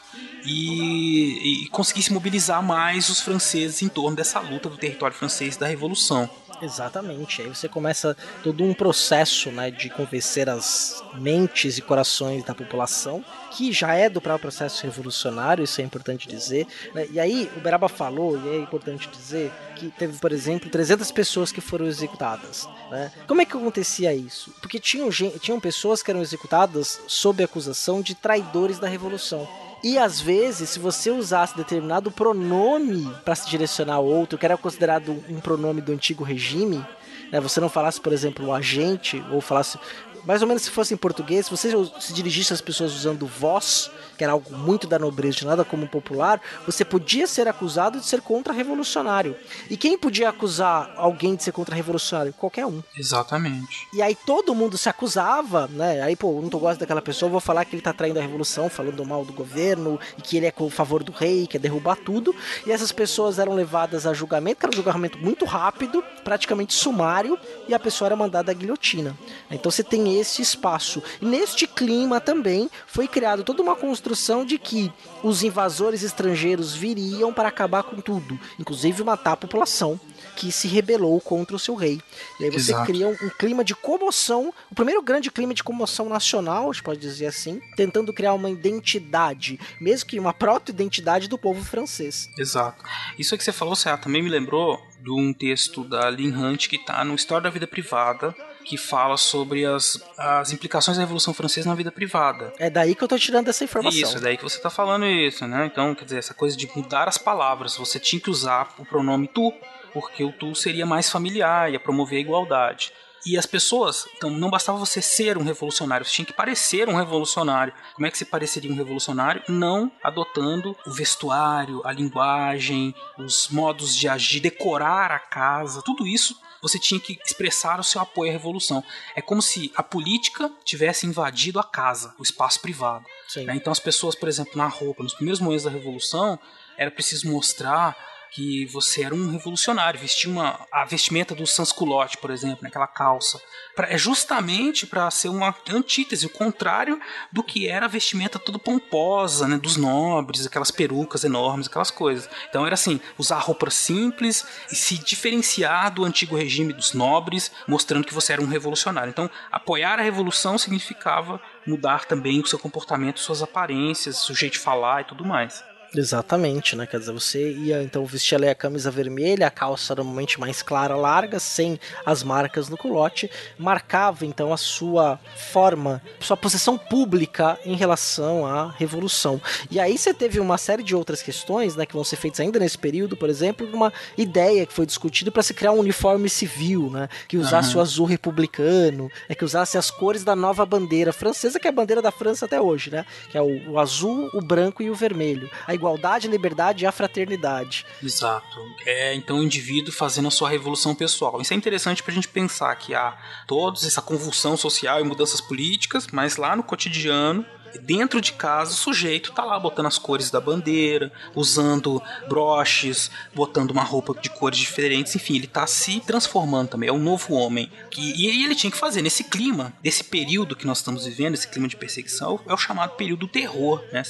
e, e conseguisse mobilizar mais os franceses em torno dessa luta do território francês da Revolução. Exatamente. Aí você começa todo um processo né, de convencer as mentes e corações da população, que já é do próprio processo revolucionário, isso é importante dizer. né? E aí o Beraba falou, e é importante dizer, que teve, por exemplo, 300 pessoas que foram executadas. né? Como é que acontecia isso? Porque tinham, tinham pessoas que eram executadas sob acusação de traidores da revolução. E às vezes, se você usasse determinado pronome para se direcionar a outro, que era considerado um pronome do antigo regime, né, você não falasse, por exemplo, o agente, ou falasse. Mais ou menos se fosse em português, se você se dirigisse às pessoas usando voz, que era algo muito da nobreza, de nada como popular, você podia ser acusado de ser contra-revolucionário. E quem podia acusar alguém de ser contra-revolucionário? Qualquer um. Exatamente. E aí todo mundo se acusava, né? Aí, pô, eu não tô gosto daquela pessoa, vou falar que ele tá traindo a revolução, falando mal do governo, e que ele é com o favor do rei, quer derrubar tudo. E essas pessoas eram levadas a julgamento, que era um julgamento muito rápido, praticamente sumário, e a pessoa era mandada à guilhotina. Então você tem esse espaço. E neste clima também foi criado toda uma construção de que os invasores estrangeiros viriam para acabar com tudo, inclusive matar a população que se rebelou contra o seu rei. E aí você Exato. cria um, um clima de comoção, o primeiro grande clima de comoção nacional, a gente pode dizer assim, tentando criar uma identidade, mesmo que uma proto-identidade do povo francês. Exato. Isso que você falou, Cé, também me lembrou de um texto da Lynn Hunt que está no História da Vida Privada, que fala sobre as, as implicações da Revolução Francesa na vida privada. É daí que eu tô tirando essa informação. Isso, é daí que você tá falando isso, né? Então, quer dizer, essa coisa de mudar as palavras. Você tinha que usar o pronome tu, porque o tu seria mais familiar, ia promover a igualdade. E as pessoas, então não bastava você ser um revolucionário, você tinha que parecer um revolucionário. Como é que se pareceria um revolucionário? Não adotando o vestuário, a linguagem, os modos de agir, decorar a casa, tudo isso você tinha que expressar o seu apoio à revolução. É como se a política tivesse invadido a casa, o espaço privado. Né? Então as pessoas, por exemplo, na roupa, nos primeiros momentos da revolução, era preciso mostrar que você era um revolucionário, vestia uma, a vestimenta do sansculotte, por exemplo, naquela calça. Pra, é justamente para ser uma antítese, o contrário do que era a vestimenta toda pomposa, né, dos nobres, aquelas perucas enormes, aquelas coisas. Então era assim, usar roupas simples e se diferenciar do antigo regime dos nobres, mostrando que você era um revolucionário. Então, apoiar a revolução significava mudar também o seu comportamento, suas aparências, o jeito de falar e tudo mais. Exatamente, né? Quer dizer, você ia então vestir ali a camisa vermelha, a calça normalmente mais clara, larga, sem as marcas no culote, marcava então a sua forma, sua posição pública em relação à revolução. E aí você teve uma série de outras questões, né, que vão ser feitas ainda nesse período, por exemplo, uma ideia que foi discutida para se criar um uniforme civil, né, que usasse uhum. o azul republicano, é que usasse as cores da nova bandeira francesa, que é a bandeira da França até hoje, né, que é o, o azul, o branco e o vermelho. A igualdade, a liberdade e a fraternidade. Exato. É então o indivíduo fazendo a sua revolução pessoal. Isso é interessante para a gente pensar que há toda essa convulsão social e mudanças políticas, mas lá no cotidiano dentro de casa o sujeito tá lá botando as cores da bandeira, usando broches, botando uma roupa de cores diferentes, enfim, ele tá se transformando também, é um novo homem. Que, e ele tinha que fazer nesse clima, desse período que nós estamos vivendo, esse clima de perseguição, é o chamado período do terror, né?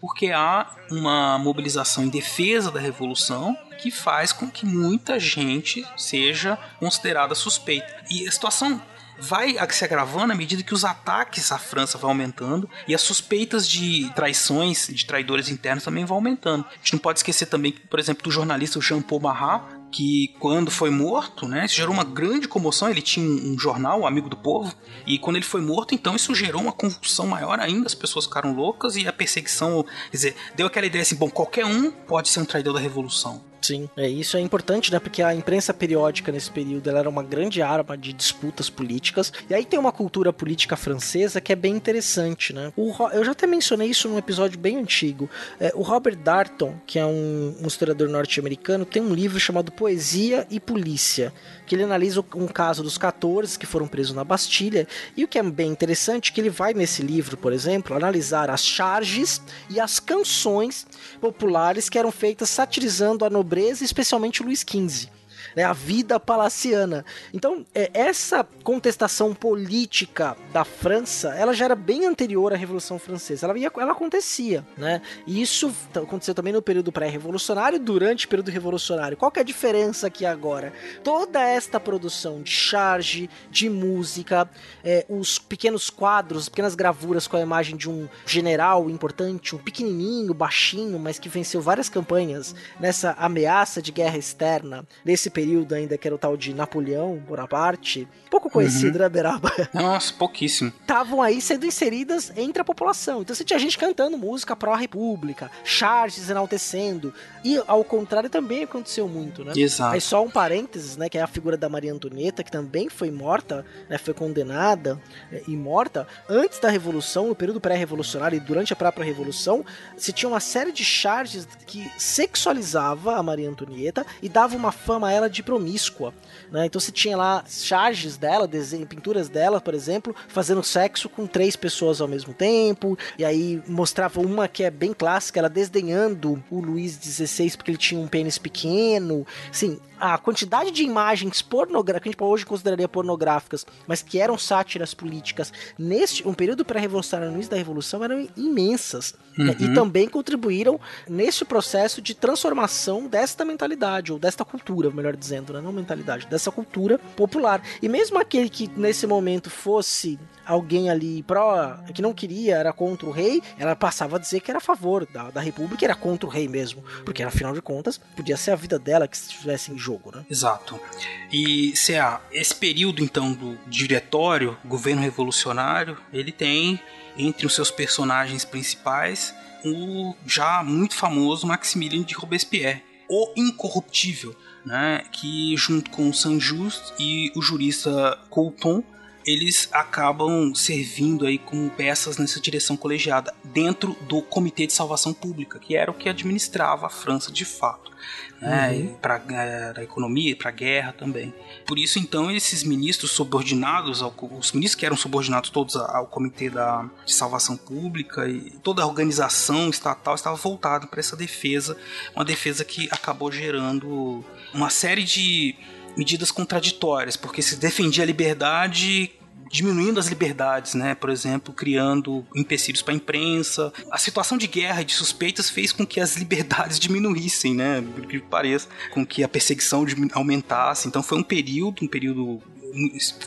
Porque há uma mobilização em defesa da revolução que faz com que muita gente seja considerada suspeita. E a situação vai se agravando à medida que os ataques à França vão aumentando e as suspeitas de traições, de traidores internos também vão aumentando. A gente não pode esquecer também, por exemplo, do jornalista Jean Paul Marat, que quando foi morto, né, isso gerou uma grande comoção. Ele tinha um, um jornal, o Amigo do Povo, e quando ele foi morto, então isso gerou uma convulsão maior ainda. As pessoas ficaram loucas e a perseguição, quer dizer, deu aquela ideia assim: bom, qualquer um pode ser um traidor da revolução. Sim, é, isso é importante, né? Porque a imprensa periódica nesse período ela era uma grande arma de disputas políticas. E aí tem uma cultura política francesa que é bem interessante, né? O, eu já até mencionei isso num episódio bem antigo. É, o Robert Darton, que é um, um historiador norte-americano, tem um livro chamado Poesia e Polícia, que ele analisa um caso dos 14 que foram presos na Bastilha. E o que é bem interessante é que ele vai nesse livro, por exemplo, analisar as charges e as canções populares que eram feitas satirizando a nobreza especialmente Luís XV né, a vida palaciana. Então, é, essa contestação política da França, ela já era bem anterior à Revolução Francesa. Ela, ia, ela acontecia, né? E isso aconteceu também no período pré-revolucionário durante o período revolucionário. Qual que é a diferença aqui agora? Toda esta produção de charge, de música, é, os pequenos quadros, pequenas gravuras com a imagem de um general importante, um pequenininho, baixinho, mas que venceu várias campanhas nessa ameaça de guerra externa, nesse período período ainda, que era o tal de Napoleão Bonaparte, pouco conhecido, uhum. né, Beraba? [LAUGHS] Nossa, pouquíssimo. Estavam aí sendo inseridas entre a população. Então você tinha gente cantando música pró-república, charges enaltecendo. E ao contrário também aconteceu muito, né? Exato. Aí só um parênteses, né, que é a figura da Maria Antonieta, que também foi morta, né, foi condenada é, e morta antes da Revolução, no período pré-revolucionário e durante a própria Revolução, se tinha uma série de charges que sexualizava a Maria Antonieta e dava uma fama a ela de promíscua, né? Então você tinha lá charges dela, desenho, pinturas dela, por exemplo, fazendo sexo com três pessoas ao mesmo tempo, e aí mostrava uma que é bem clássica, ela desdenhando o Luís XVI porque ele tinha um pênis pequeno, sim, a quantidade de imagens pornográficas, que a gente hoje consideraria pornográficas, mas que eram sátiras políticas neste um período pré-revolucionário no início da revolução eram imensas uhum. né? e uhum. também contribuíram nesse processo de transformação desta mentalidade ou desta cultura, melhor dizendo, né? não mentalidade, dessa cultura popular. E mesmo aquele que nesse momento fosse alguém ali pró que não queria, era contra o rei, ela passava a dizer que era a favor da, da república, era contra o rei mesmo, porque afinal de contas podia ser a vida dela que estivesse em jogo, né? Exato. E CA, esse período então do diretório, governo revolucionário, ele tem entre os seus personagens principais o já muito famoso Maximilien de Robespierre o Incorruptível, né, que junto com Saint-Just e o jurista Coulton eles acabam servindo aí como peças nessa direção colegiada dentro do Comitê de Salvação Pública, que era o que administrava a França de fato, né, uhum. para é, a economia, para a guerra também. Por isso então esses ministros subordinados, ao, os ministros que eram subordinados todos ao Comitê da, de Salvação Pública e toda a organização estatal estava voltada para essa defesa, uma defesa que acabou gerando uma série de medidas contraditórias, porque se defendia a liberdade diminuindo as liberdades, né? Por exemplo, criando empecilhos para a imprensa. A situação de guerra e de suspeitas fez com que as liberdades [LAUGHS] diminuíssem, né? Por que pareça, com que a perseguição aumentasse. Então foi um período, um período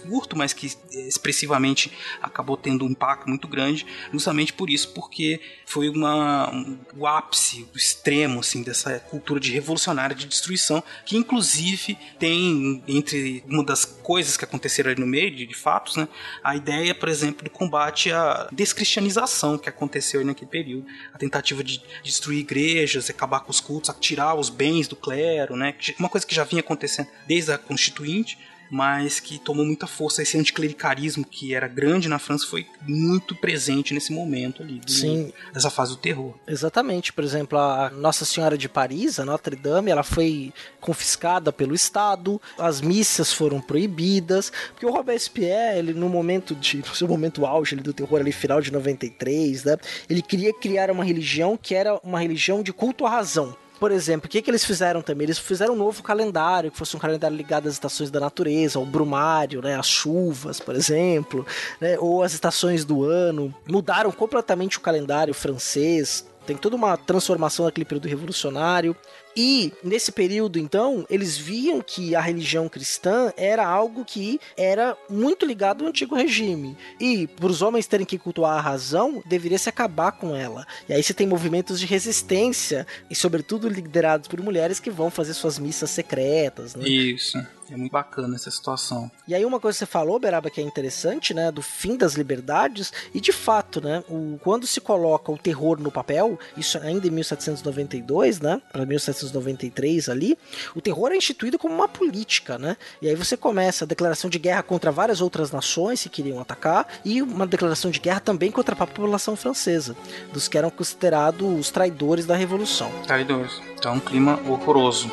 curto, mas que expressivamente acabou tendo um impacto muito grande, justamente por isso, porque foi uma, um, o ápice, o extremo assim, dessa cultura de revolucionária de destruição, que inclusive tem entre uma das coisas que aconteceram ali no meio, de, de fatos, né, a ideia, por exemplo, do combate à descristianização que aconteceu naquele período, a tentativa de destruir igrejas, acabar com os cultos, tirar os bens do clero, né, uma coisa que já vinha acontecendo desde a Constituinte, mas que tomou muita força. Esse anticlericarismo que era grande na França foi muito presente nesse momento ali, Sim. dessa fase do terror. Exatamente. Por exemplo, a Nossa Senhora de Paris, a Notre Dame, ela foi confiscada pelo Estado, as missas foram proibidas, porque o Robespierre, ele no momento de, no seu momento auge do terror ali final de 93, né, ele queria criar uma religião que era uma religião de culto à razão por exemplo, o que, que eles fizeram também? Eles fizeram um novo calendário, que fosse um calendário ligado às estações da natureza, ao brumário, né, às chuvas, por exemplo, né, ou às estações do ano. Mudaram completamente o calendário francês, tem toda uma transformação naquele período revolucionário. E nesse período, então, eles viam que a religião cristã era algo que era muito ligado ao antigo regime. E para os homens terem que cultuar a razão, deveria se acabar com ela. E aí você tem movimentos de resistência, e sobretudo liderados por mulheres que vão fazer suas missas secretas. Né? Isso. É muito bacana essa situação. E aí uma coisa que você falou, Beraba, que é interessante, né, do fim das liberdades, e de fato, né, o, quando se coloca o terror no papel, isso ainda em 1792, né, para 1793 ali, o terror é instituído como uma política, né, e aí você começa a declaração de guerra contra várias outras nações que queriam atacar, e uma declaração de guerra também contra a população francesa, dos que eram considerados os traidores da Revolução. Traidores. Então, um clima horroroso.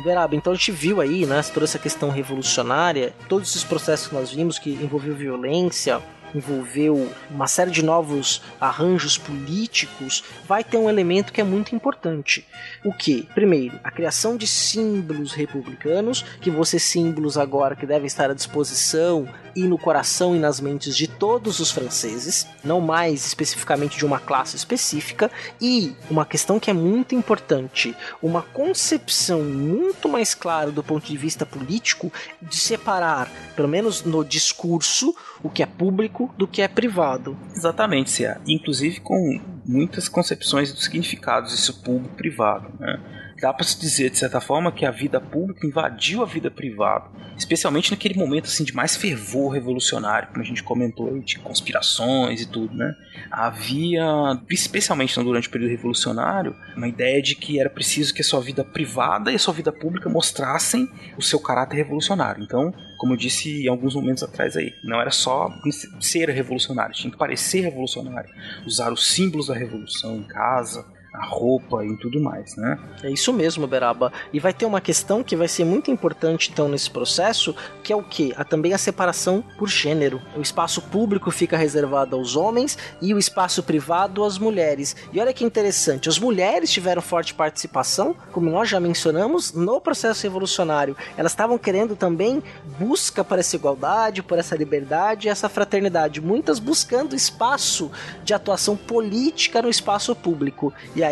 Riberaba, então a gente viu aí, né, toda essa questão revolucionária, todos esses processos que nós vimos que envolveu violência, envolveu uma série de novos arranjos políticos, vai ter um elemento que é muito importante. O que? Primeiro, a criação de símbolos republicanos, que vão ser símbolos agora que devem estar à disposição e no coração e nas mentes de todos os franceses, não mais especificamente de uma classe específica, e uma questão que é muito importante, uma concepção muito mais clara do ponto de vista político de separar, pelo menos no discurso, o que é público do que é privado. Exatamente, Cia. Inclusive com muitas concepções dos significados disso público privado. Né? Dá para se dizer de certa forma que a vida pública invadiu a vida privada, especialmente naquele momento assim de mais fervor revolucionário, como a gente comentou de conspirações e tudo, né? Havia, especialmente durante o período revolucionário, uma ideia de que era preciso que a sua vida privada e a sua vida pública mostrassem o seu caráter revolucionário. Então, como eu disse em alguns momentos atrás aí, não era só ser revolucionário, tinha que parecer revolucionário, usar os símbolos da revolução em casa, a roupa e tudo mais, né? É isso mesmo, Beraba. E vai ter uma questão que vai ser muito importante então nesse processo, que é o que? A, também a separação por gênero. O espaço público fica reservado aos homens e o espaço privado às mulheres. E olha que interessante, as mulheres tiveram forte participação, como nós já mencionamos, no processo revolucionário. Elas estavam querendo também busca por essa igualdade, por essa liberdade, essa fraternidade, muitas buscando espaço de atuação política no espaço público. E aí,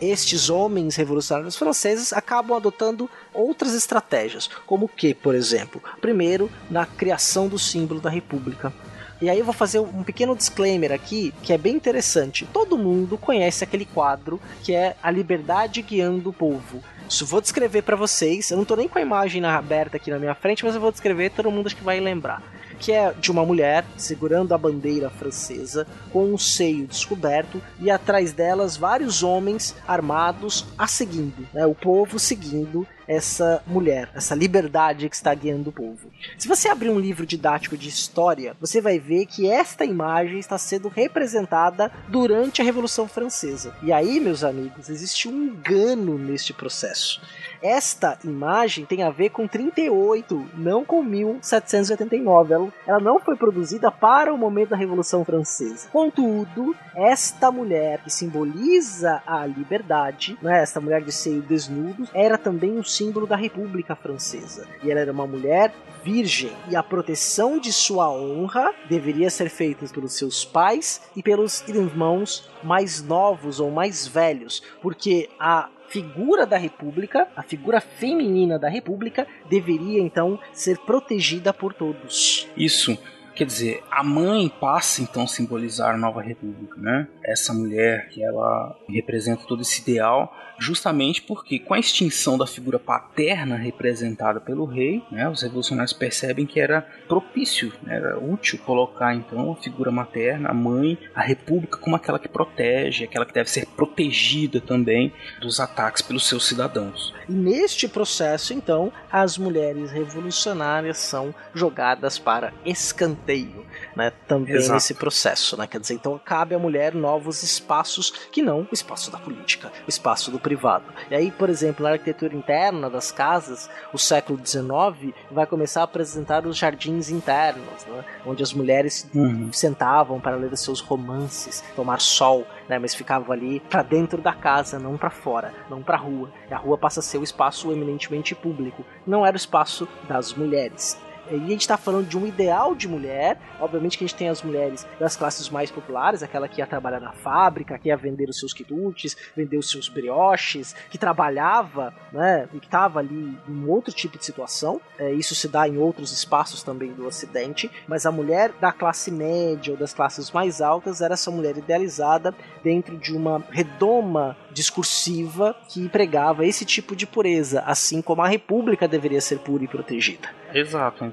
estes homens revolucionários franceses acabam adotando outras estratégias, como que, por exemplo, primeiro, na criação do símbolo da República. E aí eu vou fazer um pequeno disclaimer aqui, que é bem interessante. Todo mundo conhece aquele quadro que é A Liberdade Guiando o Povo. Isso vou descrever para vocês. Eu não tô nem com a imagem aberta aqui na minha frente, mas eu vou descrever, todo mundo acho que vai lembrar que é de uma mulher segurando a bandeira francesa com um seio descoberto e atrás delas vários homens armados a seguindo, né? O povo seguindo essa mulher, essa liberdade que está guiando o povo. Se você abrir um livro didático de história, você vai ver que esta imagem está sendo representada durante a Revolução Francesa. E aí, meus amigos, existe um engano neste processo. Esta imagem tem a ver com 38, não com 1789. Ela, ela não foi produzida para o momento da Revolução Francesa. Contudo, esta mulher que simboliza a liberdade, né, esta mulher de seio desnudo, era também um símbolo da República Francesa. E ela era uma mulher virgem e a proteção de sua honra deveria ser feita pelos seus pais e pelos irmãos mais novos ou mais velhos, porque a figura da República, a figura feminina da República, deveria então ser protegida por todos. Isso. Quer dizer, a mãe passa então a simbolizar a nova república, né? Essa mulher que ela representa todo esse ideal justamente porque com a extinção da figura paterna representada pelo rei, né, os revolucionários percebem que era propício, né, era útil colocar então a figura materna, a mãe, a república como aquela que protege, aquela que deve ser protegida também dos ataques pelos seus cidadãos. E neste processo, então, as mulheres revolucionárias são jogadas para escanteio, né, também Exato. nesse processo, né, quer dizer, então cabe à mulher novos espaços que não o espaço da política, o espaço do privado. E aí, por exemplo, na arquitetura interna das casas, o século XIX vai começar a apresentar os jardins internos, né? onde as mulheres uhum. sentavam para ler seus romances, tomar sol, né? mas ficavam ali para dentro da casa, não para fora, não para a rua. E a rua passa a ser o espaço eminentemente público, não era o espaço das mulheres. E a gente está falando de um ideal de mulher. Obviamente que a gente tem as mulheres das classes mais populares, aquela que ia trabalhar na fábrica, que ia vender os seus quitutes, vender os seus brioches, que trabalhava, né, e que estava ali em outro tipo de situação. É, isso se dá em outros espaços também do Ocidente. Mas a mulher da classe média ou das classes mais altas era essa mulher idealizada dentro de uma redoma discursiva que pregava esse tipo de pureza, assim como a república deveria ser pura e protegida. Exato,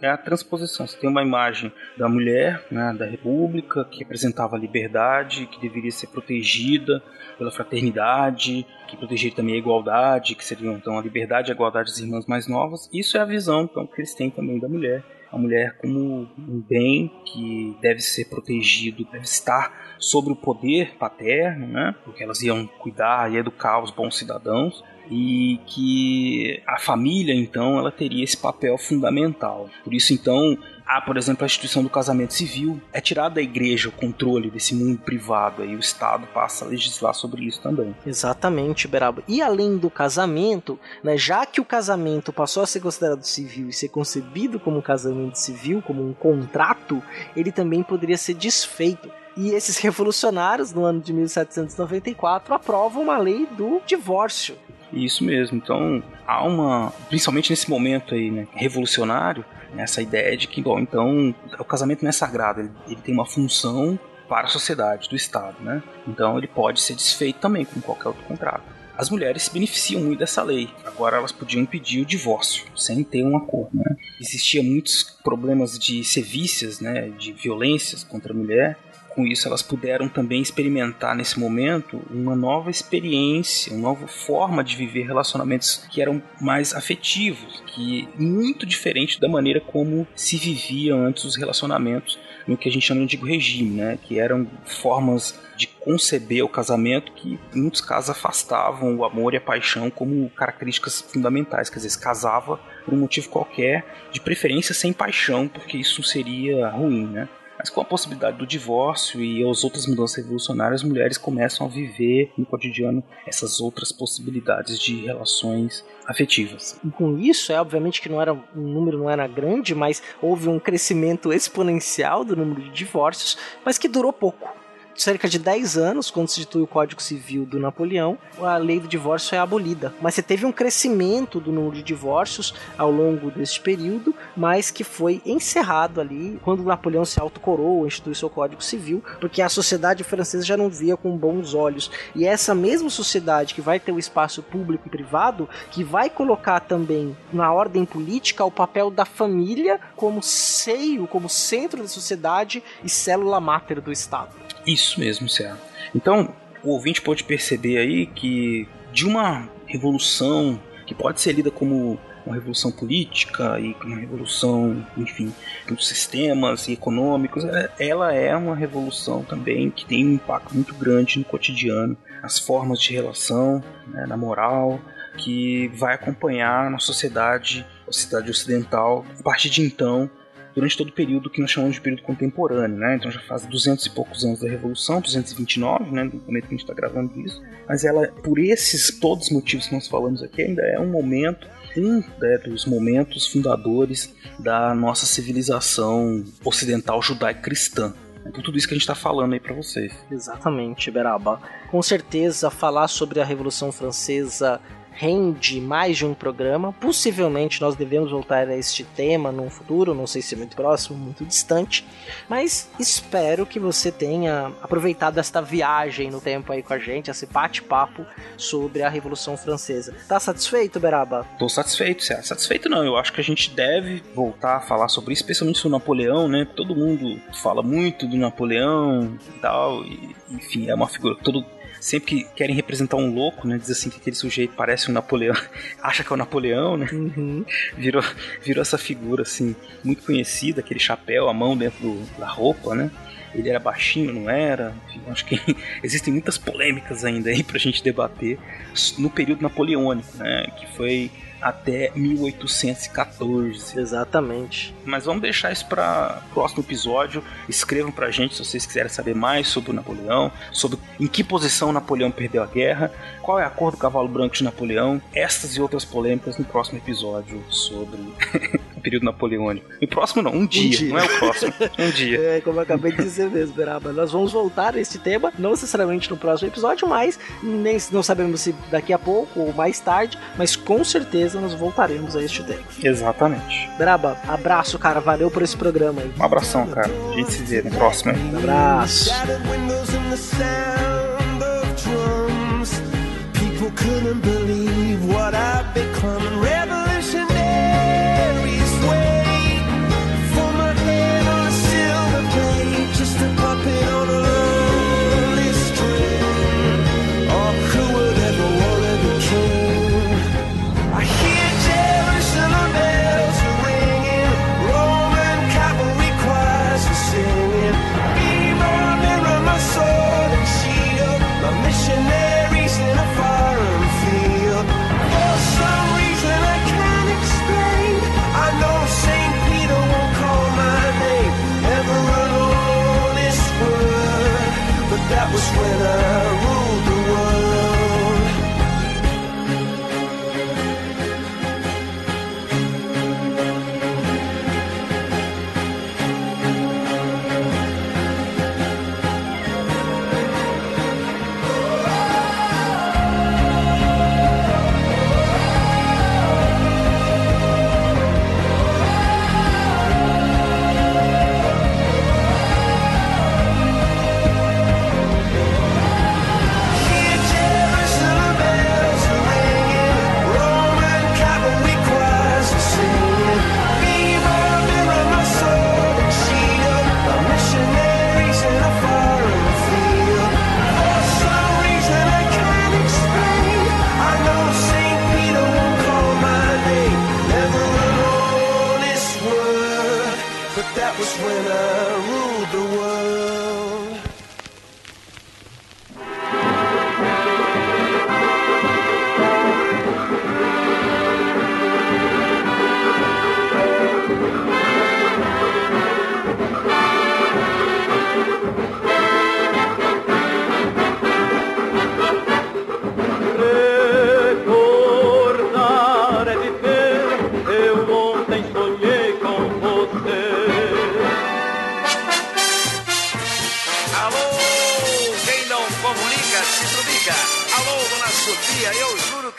é a transposição. Você tem uma imagem da mulher, né, da república, que representava a liberdade, que deveria ser protegida pela fraternidade, que protegeria também a igualdade, que seriam então a liberdade e a igualdade das irmãs mais novas. Isso é a visão então, que eles têm também da mulher a mulher como um bem que deve ser protegido, deve estar sobre o poder paterno, né? Porque elas iam cuidar e educar os bons cidadãos e que a família então ela teria esse papel fundamental. Por isso então há, por exemplo, a instituição do casamento civil. É tirado da igreja o controle desse mundo privado e o Estado passa a legislar sobre isso também. Exatamente, Beraba. E além do casamento, né, já que o casamento passou a ser considerado civil e ser concebido como um casamento civil, como um contrato, ele também poderia ser desfeito. E esses revolucionários, no ano de 1794, aprovam uma lei do divórcio. Isso mesmo. Então, há uma, principalmente nesse momento aí, né, revolucionário, essa ideia de que, bom, então, o casamento não é sagrado, ele, ele tem uma função para a sociedade, do Estado, né? Então ele pode ser desfeito também, como qualquer outro contrato. As mulheres se beneficiam muito dessa lei. Agora elas podiam pedir o divórcio sem ter um acordo. Né? Existia muitos problemas de sevícias, né, de violências contra a mulher, com isso elas puderam também experimentar nesse momento uma nova experiência, uma nova forma de viver relacionamentos que eram mais afetivos, que muito diferente da maneira como se viviam antes os relacionamentos no que a gente chama de antigo regime, né? Que eram formas de conceber o casamento que em muitos casos afastavam o amor e a paixão como características fundamentais, quer dizer, se casava por um motivo qualquer, de preferência sem paixão, porque isso seria ruim, né? Mas com a possibilidade do divórcio e as outras mudanças revolucionárias, as mulheres começam a viver no cotidiano essas outras possibilidades de relações afetivas. E com isso, é obviamente que não era um número não era grande, mas houve um crescimento exponencial do número de divórcios, mas que durou pouco cerca de 10 anos, quando se institui o Código Civil do Napoleão, a lei do divórcio é abolida. Mas você teve um crescimento do número de divórcios ao longo deste período, mas que foi encerrado ali quando Napoleão se autocoroou, instituiu seu Código Civil, porque a sociedade francesa já não via com bons olhos. E é essa mesma sociedade que vai ter o espaço público e privado, que vai colocar também na ordem política o papel da família como seio, como centro da sociedade e célula máter do Estado. Isso mesmo, Céu. Então, o ouvinte pode perceber aí que de uma revolução que pode ser lida como uma revolução política e uma revolução, enfim, dos sistemas econômicos, é, ela é uma revolução também que tem um impacto muito grande no cotidiano, nas formas de relação, né, na moral, que vai acompanhar na sociedade, a sociedade ocidental, a partir de então, durante todo o período que nós chamamos de período contemporâneo, né? Então já faz 200 e poucos anos da Revolução, 229, né, no momento que a gente está gravando isso. Mas ela, por esses todos os motivos que nós falamos aqui, ainda é um momento um né, dos momentos fundadores da nossa civilização ocidental judaico-cristã. Por tudo isso que a gente está falando aí para vocês. Exatamente, Beraba. Com certeza, falar sobre a Revolução Francesa rende mais de um programa. Possivelmente nós devemos voltar a este tema num futuro, não sei se muito próximo, muito distante, mas espero que você tenha aproveitado esta viagem no tempo aí com a gente, esse bate-papo sobre a Revolução Francesa. Tá satisfeito, Beraba? Tô satisfeito, Cé. Satisfeito não, eu acho que a gente deve voltar a falar sobre isso, especialmente sobre o Napoleão, né? Todo mundo fala muito do Napoleão e tal, e, enfim, é uma figura todo sempre que querem representar um louco, né? Diz assim que aquele sujeito parece um Napoleão, [LAUGHS] acha que é o Napoleão, né? Uhum. Virou, virou essa figura, assim, muito conhecida, aquele chapéu, a mão dentro do, da roupa, né? Ele era baixinho, não era? Enfim, acho que [LAUGHS] existem muitas polêmicas ainda aí pra gente debater no período napoleônico, né? Que foi até 1814. Exatamente. Mas vamos deixar isso para próximo episódio. Escrevam pra gente se vocês quiserem saber mais sobre o Napoleão, sobre em que posição Napoleão perdeu a guerra, qual é a cor do cavalo branco de Napoleão, estas e outras polêmicas no próximo episódio sobre período napoleônico. E próximo não, um dia, um dia. não é o próximo, [LAUGHS] um dia. É, como eu acabei de dizer mesmo, Beraba. Nós vamos voltar a esse tema, não necessariamente no próximo episódio, mas nem, não sabemos se daqui a pouco ou mais tarde, mas com certeza nós voltaremos a este tema. Exatamente. Beraba, abraço, cara. Valeu por esse programa aí. Um abração, cara. A gente se vê no próximo. Aí. Um abraço. couldn't believe what I've become.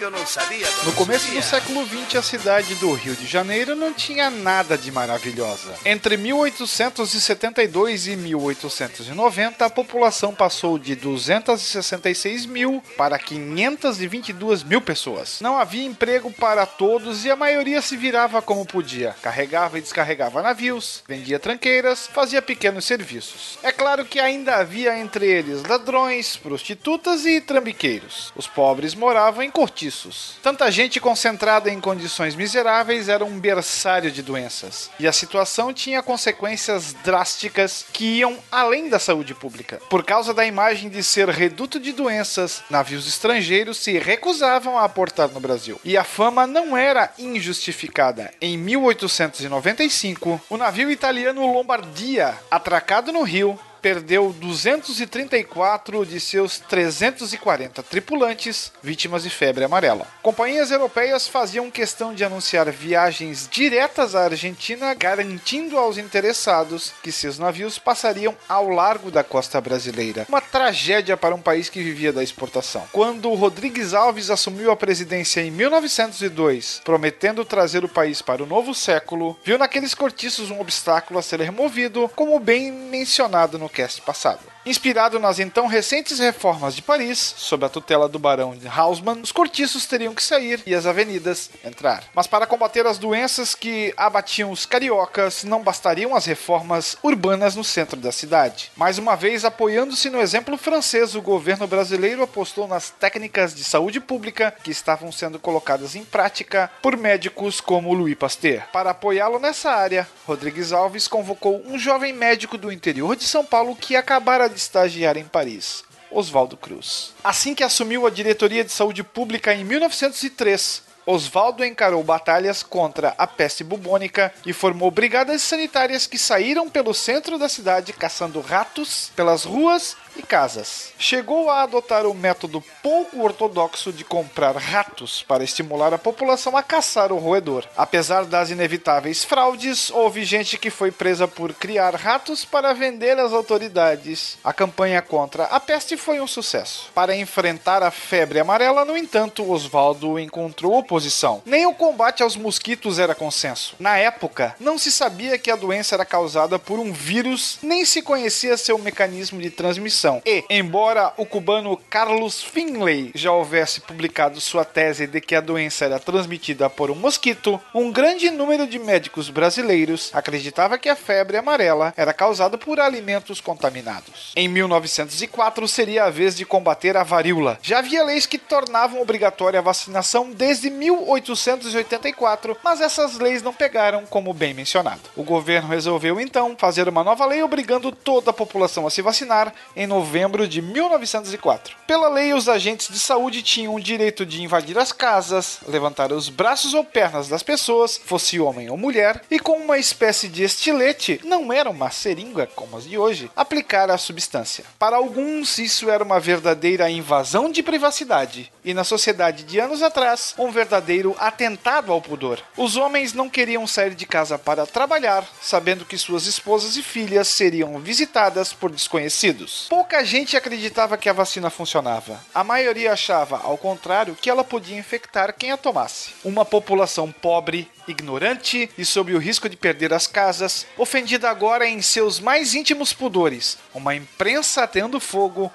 Eu não sabia. No começo Sofia. do século XX, a cidade do Rio de Janeiro não tinha nada de maravilhosa. Entre 1872 e 1890, a população passou de 266 mil para 522 mil pessoas. Não havia emprego para todos e a maioria se virava como podia. Carregava e descarregava navios, vendia tranqueiras, fazia pequenos serviços. É claro que ainda havia entre eles ladrões, prostitutas e trambiqueiros. Os pobres moravam em cortiços. Tanta gente concentrada em condições miseráveis era um berçário de doenças. E a situação tinha consequências drásticas que iam além da saúde pública. Por causa da imagem de ser reduto de doenças, navios estrangeiros se recusavam a aportar no Brasil. E a fama não era injustificada. Em 1895, o navio italiano Lombardia, atracado no Rio, perdeu 234 de seus 340 tripulantes vítimas de febre amarela. Companhias europeias faziam questão de anunciar viagens diretas à Argentina, garantindo aos interessados que seus navios passariam ao largo da costa brasileira. Uma tragédia para um país que vivia da exportação. Quando Rodrigues Alves assumiu a presidência em 1902, prometendo trazer o país para o novo século, viu naqueles cortiços um obstáculo a ser removido, como bem mencionado no cast passado. Inspirado nas então recentes reformas de Paris, sob a tutela do barão de Haussmann, os cortiços teriam que sair e as avenidas entrar. Mas para combater as doenças que abatiam os cariocas, não bastariam as reformas urbanas no centro da cidade. Mais uma vez, apoiando-se no exemplo francês, o governo brasileiro apostou nas técnicas de saúde pública que estavam sendo colocadas em prática por médicos como Louis Pasteur. Para apoiá-lo nessa área, Rodrigues Alves convocou um jovem médico do interior de São Paulo que acabara de estagiar em Paris. Oswaldo Cruz. Assim que assumiu a diretoria de saúde pública em 1903, Oswaldo encarou batalhas contra a peste bubônica e formou brigadas sanitárias que saíram pelo centro da cidade caçando ratos pelas ruas e casas. Chegou a adotar o método pouco ortodoxo de comprar ratos para estimular a população a caçar o roedor. Apesar das inevitáveis fraudes, houve gente que foi presa por criar ratos para vender às autoridades. A campanha contra a peste foi um sucesso. Para enfrentar a febre amarela, no entanto, Oswaldo encontrou oposição. Nem o combate aos mosquitos era consenso. Na época, não se sabia que a doença era causada por um vírus, nem se conhecia seu mecanismo de transmissão. E, embora o cubano Carlos Finlay já houvesse publicado sua tese de que a doença era transmitida por um mosquito, um grande número de médicos brasileiros acreditava que a febre amarela era causada por alimentos contaminados. Em 1904 seria a vez de combater a varíola. Já havia leis que tornavam obrigatória a vacinação desde 1884, mas essas leis não pegaram, como bem mencionado. O governo resolveu então fazer uma nova lei obrigando toda a população a se vacinar em novembro de 1904. Pela lei, os agentes de saúde tinham o direito de invadir as casas, levantar os braços ou pernas das pessoas, fosse homem ou mulher, e com uma espécie de estilete, não era uma seringa como as de hoje, aplicar a substância. Para alguns, isso era uma verdadeira invasão de privacidade, e na sociedade de anos atrás, um verdadeiro atentado ao pudor. Os homens não queriam sair de casa para trabalhar, sabendo que suas esposas e filhas seriam visitadas por desconhecidos. Pouca gente acreditava que a vacina funcionava. A maioria achava, ao contrário, que ela podia infectar quem a tomasse. Uma população pobre, ignorante e sob o risco de perder as casas, ofendida agora em seus mais íntimos pudores, uma imprensa tendo fogo,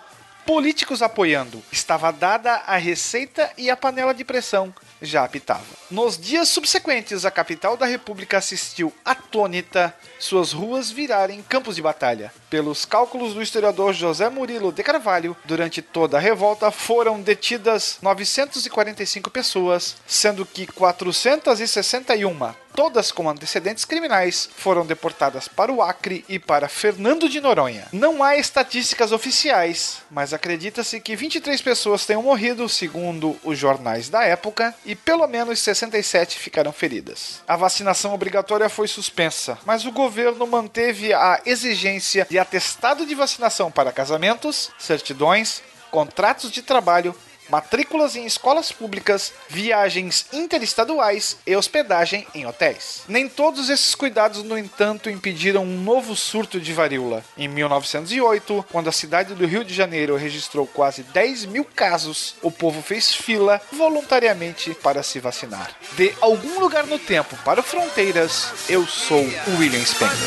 políticos apoiando. Estava dada a receita e a panela de pressão já apitava. Nos dias subsequentes, a capital da República assistiu atônita suas ruas virarem campos de batalha. Pelos cálculos do historiador José Murilo de Carvalho, durante toda a revolta foram detidas 945 pessoas, sendo que 461 todas com antecedentes criminais, foram deportadas para o Acre e para Fernando de Noronha. Não há estatísticas oficiais, mas acredita-se que 23 pessoas tenham morrido, segundo os jornais da época, e pelo menos 67 ficaram feridas. A vacinação obrigatória foi suspensa, mas o governo manteve a exigência de atestado de vacinação para casamentos, certidões, contratos de trabalho matrículas em escolas públicas, viagens interestaduais e hospedagem em hotéis. Nem todos esses cuidados, no entanto, impediram um novo surto de varíola. Em 1908, quando a cidade do Rio de Janeiro registrou quase 10 mil casos, o povo fez fila voluntariamente para se vacinar. De algum lugar no tempo para fronteiras, eu sou o William Spengler.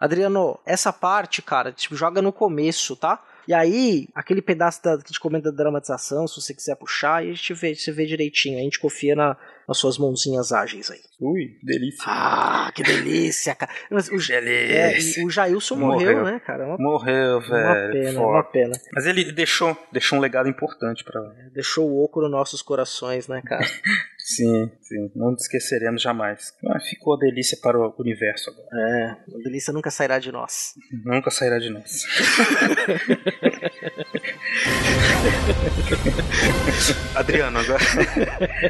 Adriano, essa parte, cara, tipo, joga no começo, tá? E aí, aquele pedaço da, que gente comenta da dramatização, se você quiser puxar, a gente vê, você vê direitinho. A gente confia na, nas suas mãozinhas ágeis aí. Ui, delícia. Ah, que delícia, cara. Mas o, é, Delícia. e o Jailson morreu, Morreu. né, cara? Uma, Morreu, uma velho. pena, foda. uma pena. Mas ele deixou, deixou um legado importante pra. Deixou o oco nos nossos corações, né, cara? [LAUGHS] Sim, sim. Não te esqueceremos jamais. Ah, ficou a delícia para o universo agora. É, a delícia nunca sairá de nós. [LAUGHS] Nunca sairá de nós. [LAUGHS] Adriano, agora,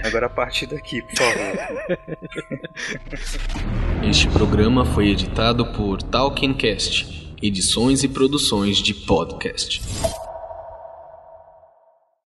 agora a partir daqui, por favor. [LAUGHS] Este programa foi editado por Talkincast, edições e produções de podcast.